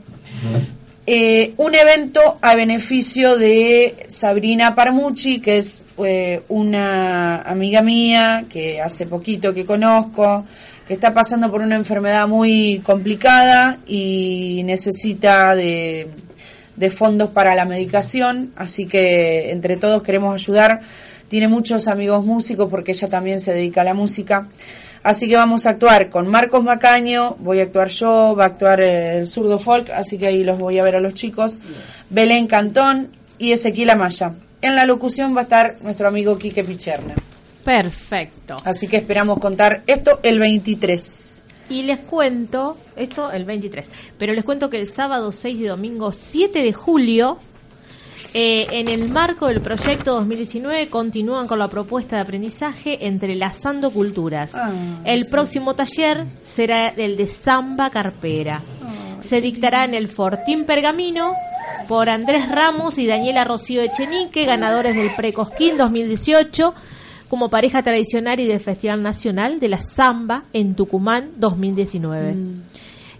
eh, un evento a beneficio de Sabrina Parmucci, que es eh, una amiga mía que hace poquito que conozco, que está pasando por una enfermedad muy complicada y necesita de, de fondos para la medicación, así que entre todos queremos ayudar. Tiene muchos amigos músicos porque ella también se dedica a la música. Así que vamos a actuar con Marcos Macaño, voy a actuar yo, va a actuar eh, el zurdo folk, así que ahí los voy a ver a los chicos, Belén Cantón y Ezequiel Amaya. En la locución va a estar nuestro amigo Quique Picherna. Perfecto. Así que esperamos contar esto el 23. Y les cuento, esto el 23, pero les cuento que el sábado 6 y domingo 7 de julio, eh, en el marco del proyecto 2019, continúan con la propuesta de aprendizaje entrelazando culturas. Ah, el próximo taller será el de Samba Carpera. Se dictará en el Fortín Pergamino por Andrés Ramos y Daniela Rocío Echenique, ganadores del Precosquín 2018 como pareja tradicional y del Festival Nacional de la Samba en Tucumán 2019.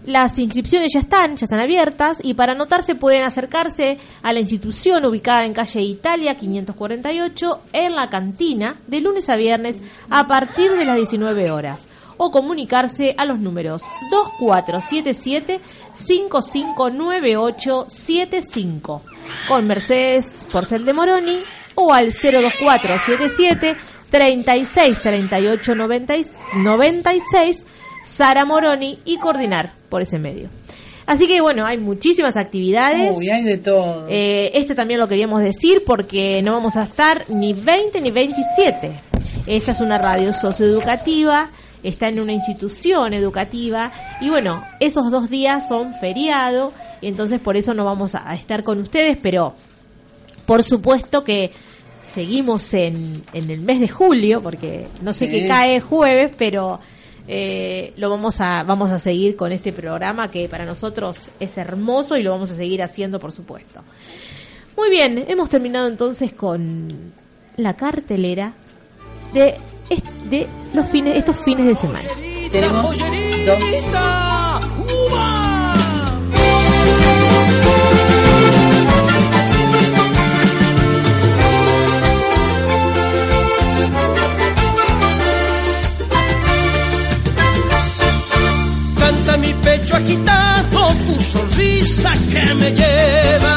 Las inscripciones ya están, ya están abiertas y para anotarse pueden acercarse a la institución ubicada en calle Italia 548 en la cantina de lunes a viernes a partir de las 19 horas. O comunicarse a los números 2477 559875 con Mercedes Porcel de Moroni o al 02477 36 38 96 Sara Moroni y coordinar por ese medio. Así que bueno, hay muchísimas actividades. Uy, hay de todo. Eh, este también lo queríamos decir porque no vamos a estar ni 20 ni 27. Esta es una radio socioeducativa, está en una institución educativa y bueno, esos dos días son feriado y entonces por eso no vamos a, a estar con ustedes, pero por supuesto que seguimos en, en el mes de julio, porque no sé Sí. qué cae jueves, pero eh, lo vamos a vamos a seguir con este programa que para nosotros es hermoso y lo vamos a seguir haciendo, por supuesto. Muy bien, hemos terminado entonces con la cartelera de, de los fines estos fines de semana. Tenemos Canta pecho agitado, tu sonrisa que me lleva.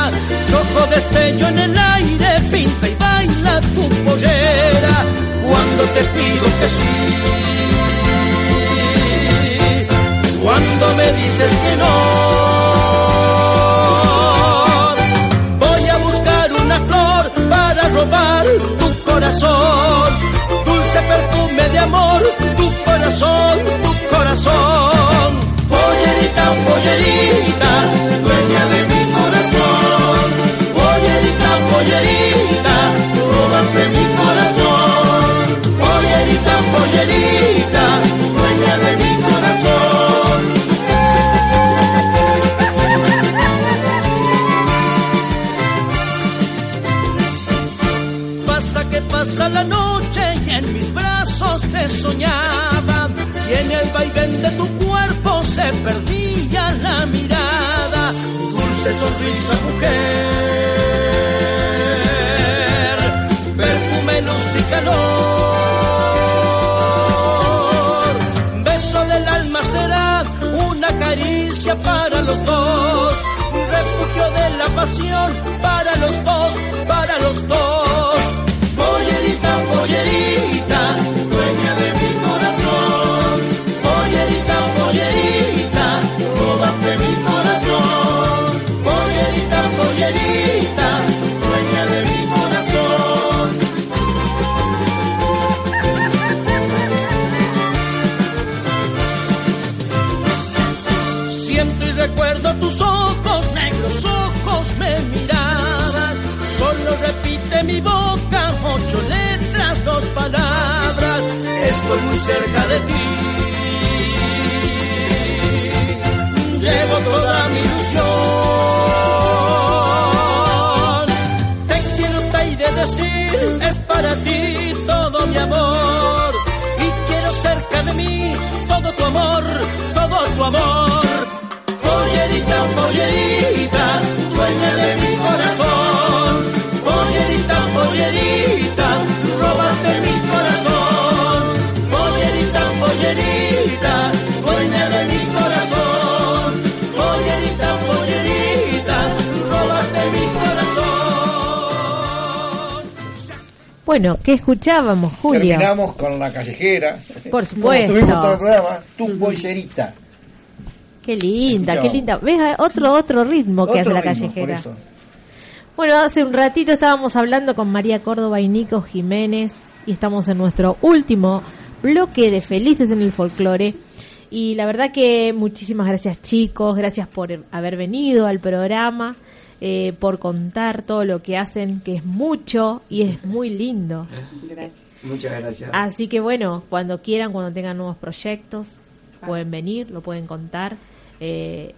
Rojo destello en el aire, pinta y baila tu pollera. Cuando te pido que sí, cuando me dices que no. Voy a buscar una flor para robar tu corazón. Dulce perfume de amor, tu corazón, tu corazón. Pollerita, pollerita, dueña de mi corazón. Pollerita, pollerita, robaste mi corazón. Pollerita, pollerita, dueña de mi corazón. Pasa que pasa la noche y en mis brazos te soñaba y en el vaivén de tu cuerpo se perdía la mirada, dulce sonrisa mujer, perfume, luz y calor, beso del alma será una caricia para los dos, refugio de la pasión para los dos, mi boca ocho letras, dos palabras. Estoy muy cerca de ti. Llevo toda mi ilusión. Te quiero te de decir, es para ti todo mi amor. Y quiero cerca de mí todo tu amor, todo tu amor. Pollerita, pollerita, Bueno, ¿qué escuchábamos, Julio? Terminamos con la callejera. Por supuesto. tuvimos todo el programa, tu pollerita. Qué linda, qué linda. ¿Ves? Otro, otro ritmo que Otro hace la ritmo, por callejera. eso. Bueno, hace un ratito estábamos hablando con María Córdoba y Nico Jiménez y estamos en nuestro último bloque de Felices en el Folclore. Y la verdad que muchísimas gracias chicos, gracias por haber venido al programa, eh, por contar todo lo que hacen, que es mucho y es muy lindo. Gracias. Muchas gracias. Así que bueno, cuando quieran, cuando tengan nuevos proyectos, pueden venir, lo pueden contar. Eh,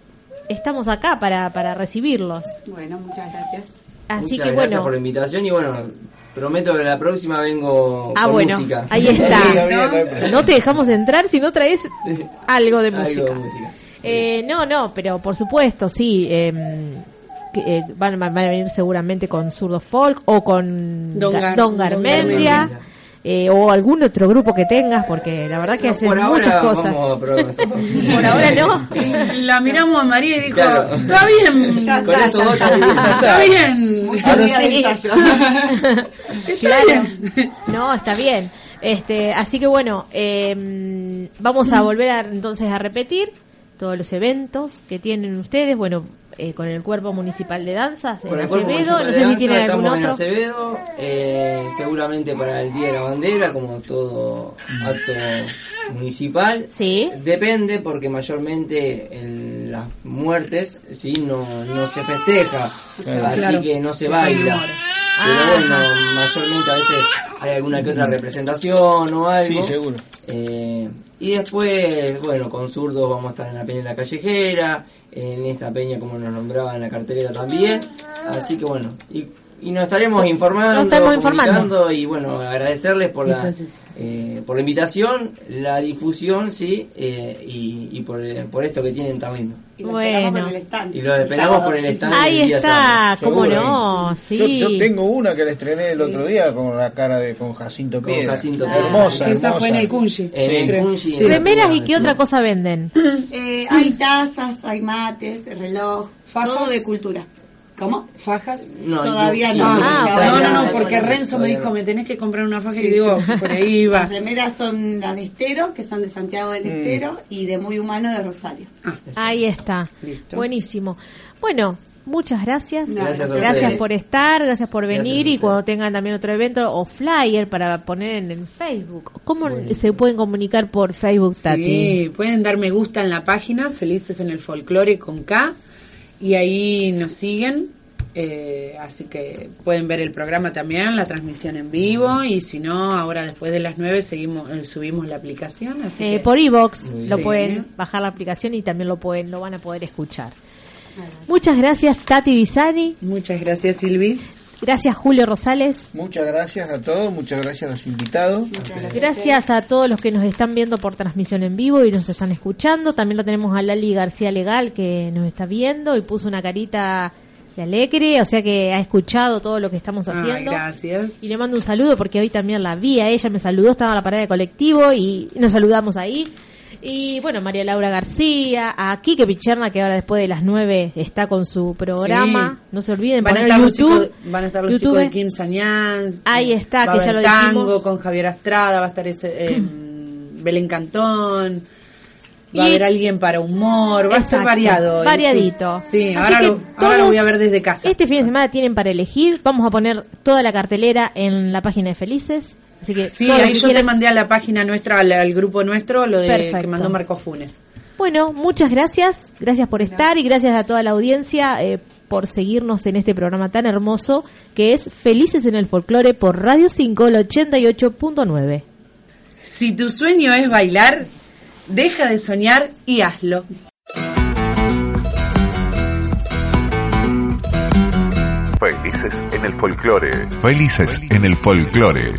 estamos acá para, para recibirlos. Bueno, muchas gracias. Así Muchas que gracias bueno. por la invitación y bueno, prometo que la próxima vengo Ah, con bueno, música. ahí está. No te dejamos entrar si no traes algo de Algo música. de música. Eh, no, no, pero por supuesto, sí. eh, que, eh, van, van a venir seguramente con Zurdo Folk o con Don Ga- Gar- Don Don Garmendia. Eh, o algún otro grupo que tengas, porque la verdad que hacen por ahora muchas cosas. Por ahora no. La miramos a María y dijo, Claro. está bien, Ya está, ya bien. No, está bien. Este, así que bueno, eh, vamos a volver a, entonces a repetir todos los eventos que tienen ustedes. Bueno, eh, con el cuerpo municipal de danzas Con en el Cuerpo Acevedo, Municipal no de sé si tienen algún en. Acevedo, eh, seguramente para el Día de la Bandera, como todo acto municipal. Sí. Depende porque mayormente en las muertes sí no, no se festeja, Claro. así Claro. que no se baila. Pero Ah. bueno, mayormente a veces hay alguna que otra representación o algo. Sí, seguro. Eh, y después, bueno, con zurdos vamos a estar en la peña de la callejera, en esta peña como nos nombraba en la cartelera también. Así que bueno, y, y nos estaremos informando, Nos estaremos informando. y bueno, agradecerles por la eh, por la invitación, la difusión, sí, eh, y, y por, por esto que tienen también. Y lo esperamos Bueno. en el stand. Y lo esperamos por el stand Ahí día está, sábado. cómo Seguro, no, ¿eh? sí. Yo, yo tengo una que la estrené el otro día con la cara de con Jacinto Con Piedra. Jacinto Piedra. Hermosa, Esa hermosa. fue en el Kunji. En el Sí. la Remeras y qué otra cosa venden. Eh, hay tazas, hay mates, reloj, Fajas. todo de cultura. ¿Cómo? ¿Fajas? No, Todavía no. Ah, no, todavía no, no, no. porque Renzo me dijo, no. me tenés que comprar una faja y digo, por ahí iba. Las remeras son las de Estero, que son de Santiago del Estero, y de Muy Humano de Rosario. Ahí está. Listo. Buenísimo. Bueno, muchas gracias. Gracias a Gracias por estar, gracias por venir y cuando tengan también otro evento o flyer para poner en el Facebook. ¿Cómo se pueden comunicar por Facebook, Tati? Sí, pueden dar me gusta en la página, Felices en el Folclore con K, y ahí nos siguen. eh, así que pueden ver el programa también, la transmisión en vivo, y si no, ahora después de las 9 seguimos, eh, subimos la aplicación. Así Eh, que- por iBox lo Sí. pueden bajar la aplicación y también lo pueden lo van a poder escuchar. Muchas gracias Tati Bisani, Muchas gracias, Silvi. Gracias Julio Rosales. Muchas gracias a todos, muchas gracias a los invitados. Gracias a todos los que nos están viendo por transmisión en vivo y nos están escuchando. También lo tenemos a Lali García Legal que nos está viendo y puso una carita de alegre, o sea que ha escuchado todo lo que estamos Ay, haciendo. gracias. Y le mando un saludo porque hoy también la vi a ella, me saludó, estaba en la parada de colectivo y nos saludamos ahí. Y bueno, María Laura García, a Kike Picherna que ahora después de las 9 está con su programa. Sí. No se olviden Van a, estar los chicos, van a estar los YouTube. chicos de Kim Sañán. Ahí está, va que a ya lo tango dijimos. con Javier Astrada, va a estar ese, eh, Belén Cantón. Va a haber alguien para humor, va a ser variado. hoy, Variadito. Sí, ahora, lo, ahora lo voy a ver desde casa. Este fin de semana tienen para elegir. Vamos a poner toda la cartelera en la página de Felices. Así que Sí, ahí que yo te mandé a la página nuestra, al, al grupo nuestro, lo de Perfecto. que mandó Marco Funes. Bueno, muchas gracias, gracias por estar y gracias a toda la audiencia eh, por seguirnos en este programa tan hermoso que es Felices en el Folclore por Radio 5, el 88.9. Si tu sueño es bailar, deja de soñar y hazlo. Felices en el folclore. Felices en el folclore.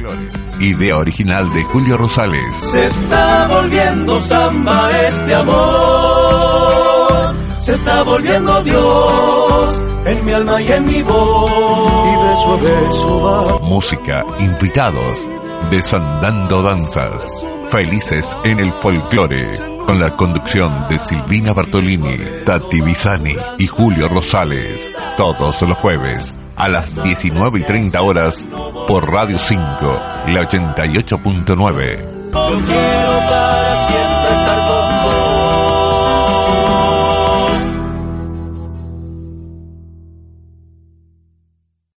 Idea original de Julio Rosales. Se está volviendo samba este amor. Se está volviendo Dios en mi alma y en mi voz. Y beso a beso va. Música, invitados, desandando danzas. Felices en el folclore. Con la conducción de Silvina Bartolini, Tati Bisani y Julio Rosales. Todos los jueves a las 19 y 30 horas por Radio 5, la 88.9. Yo quiero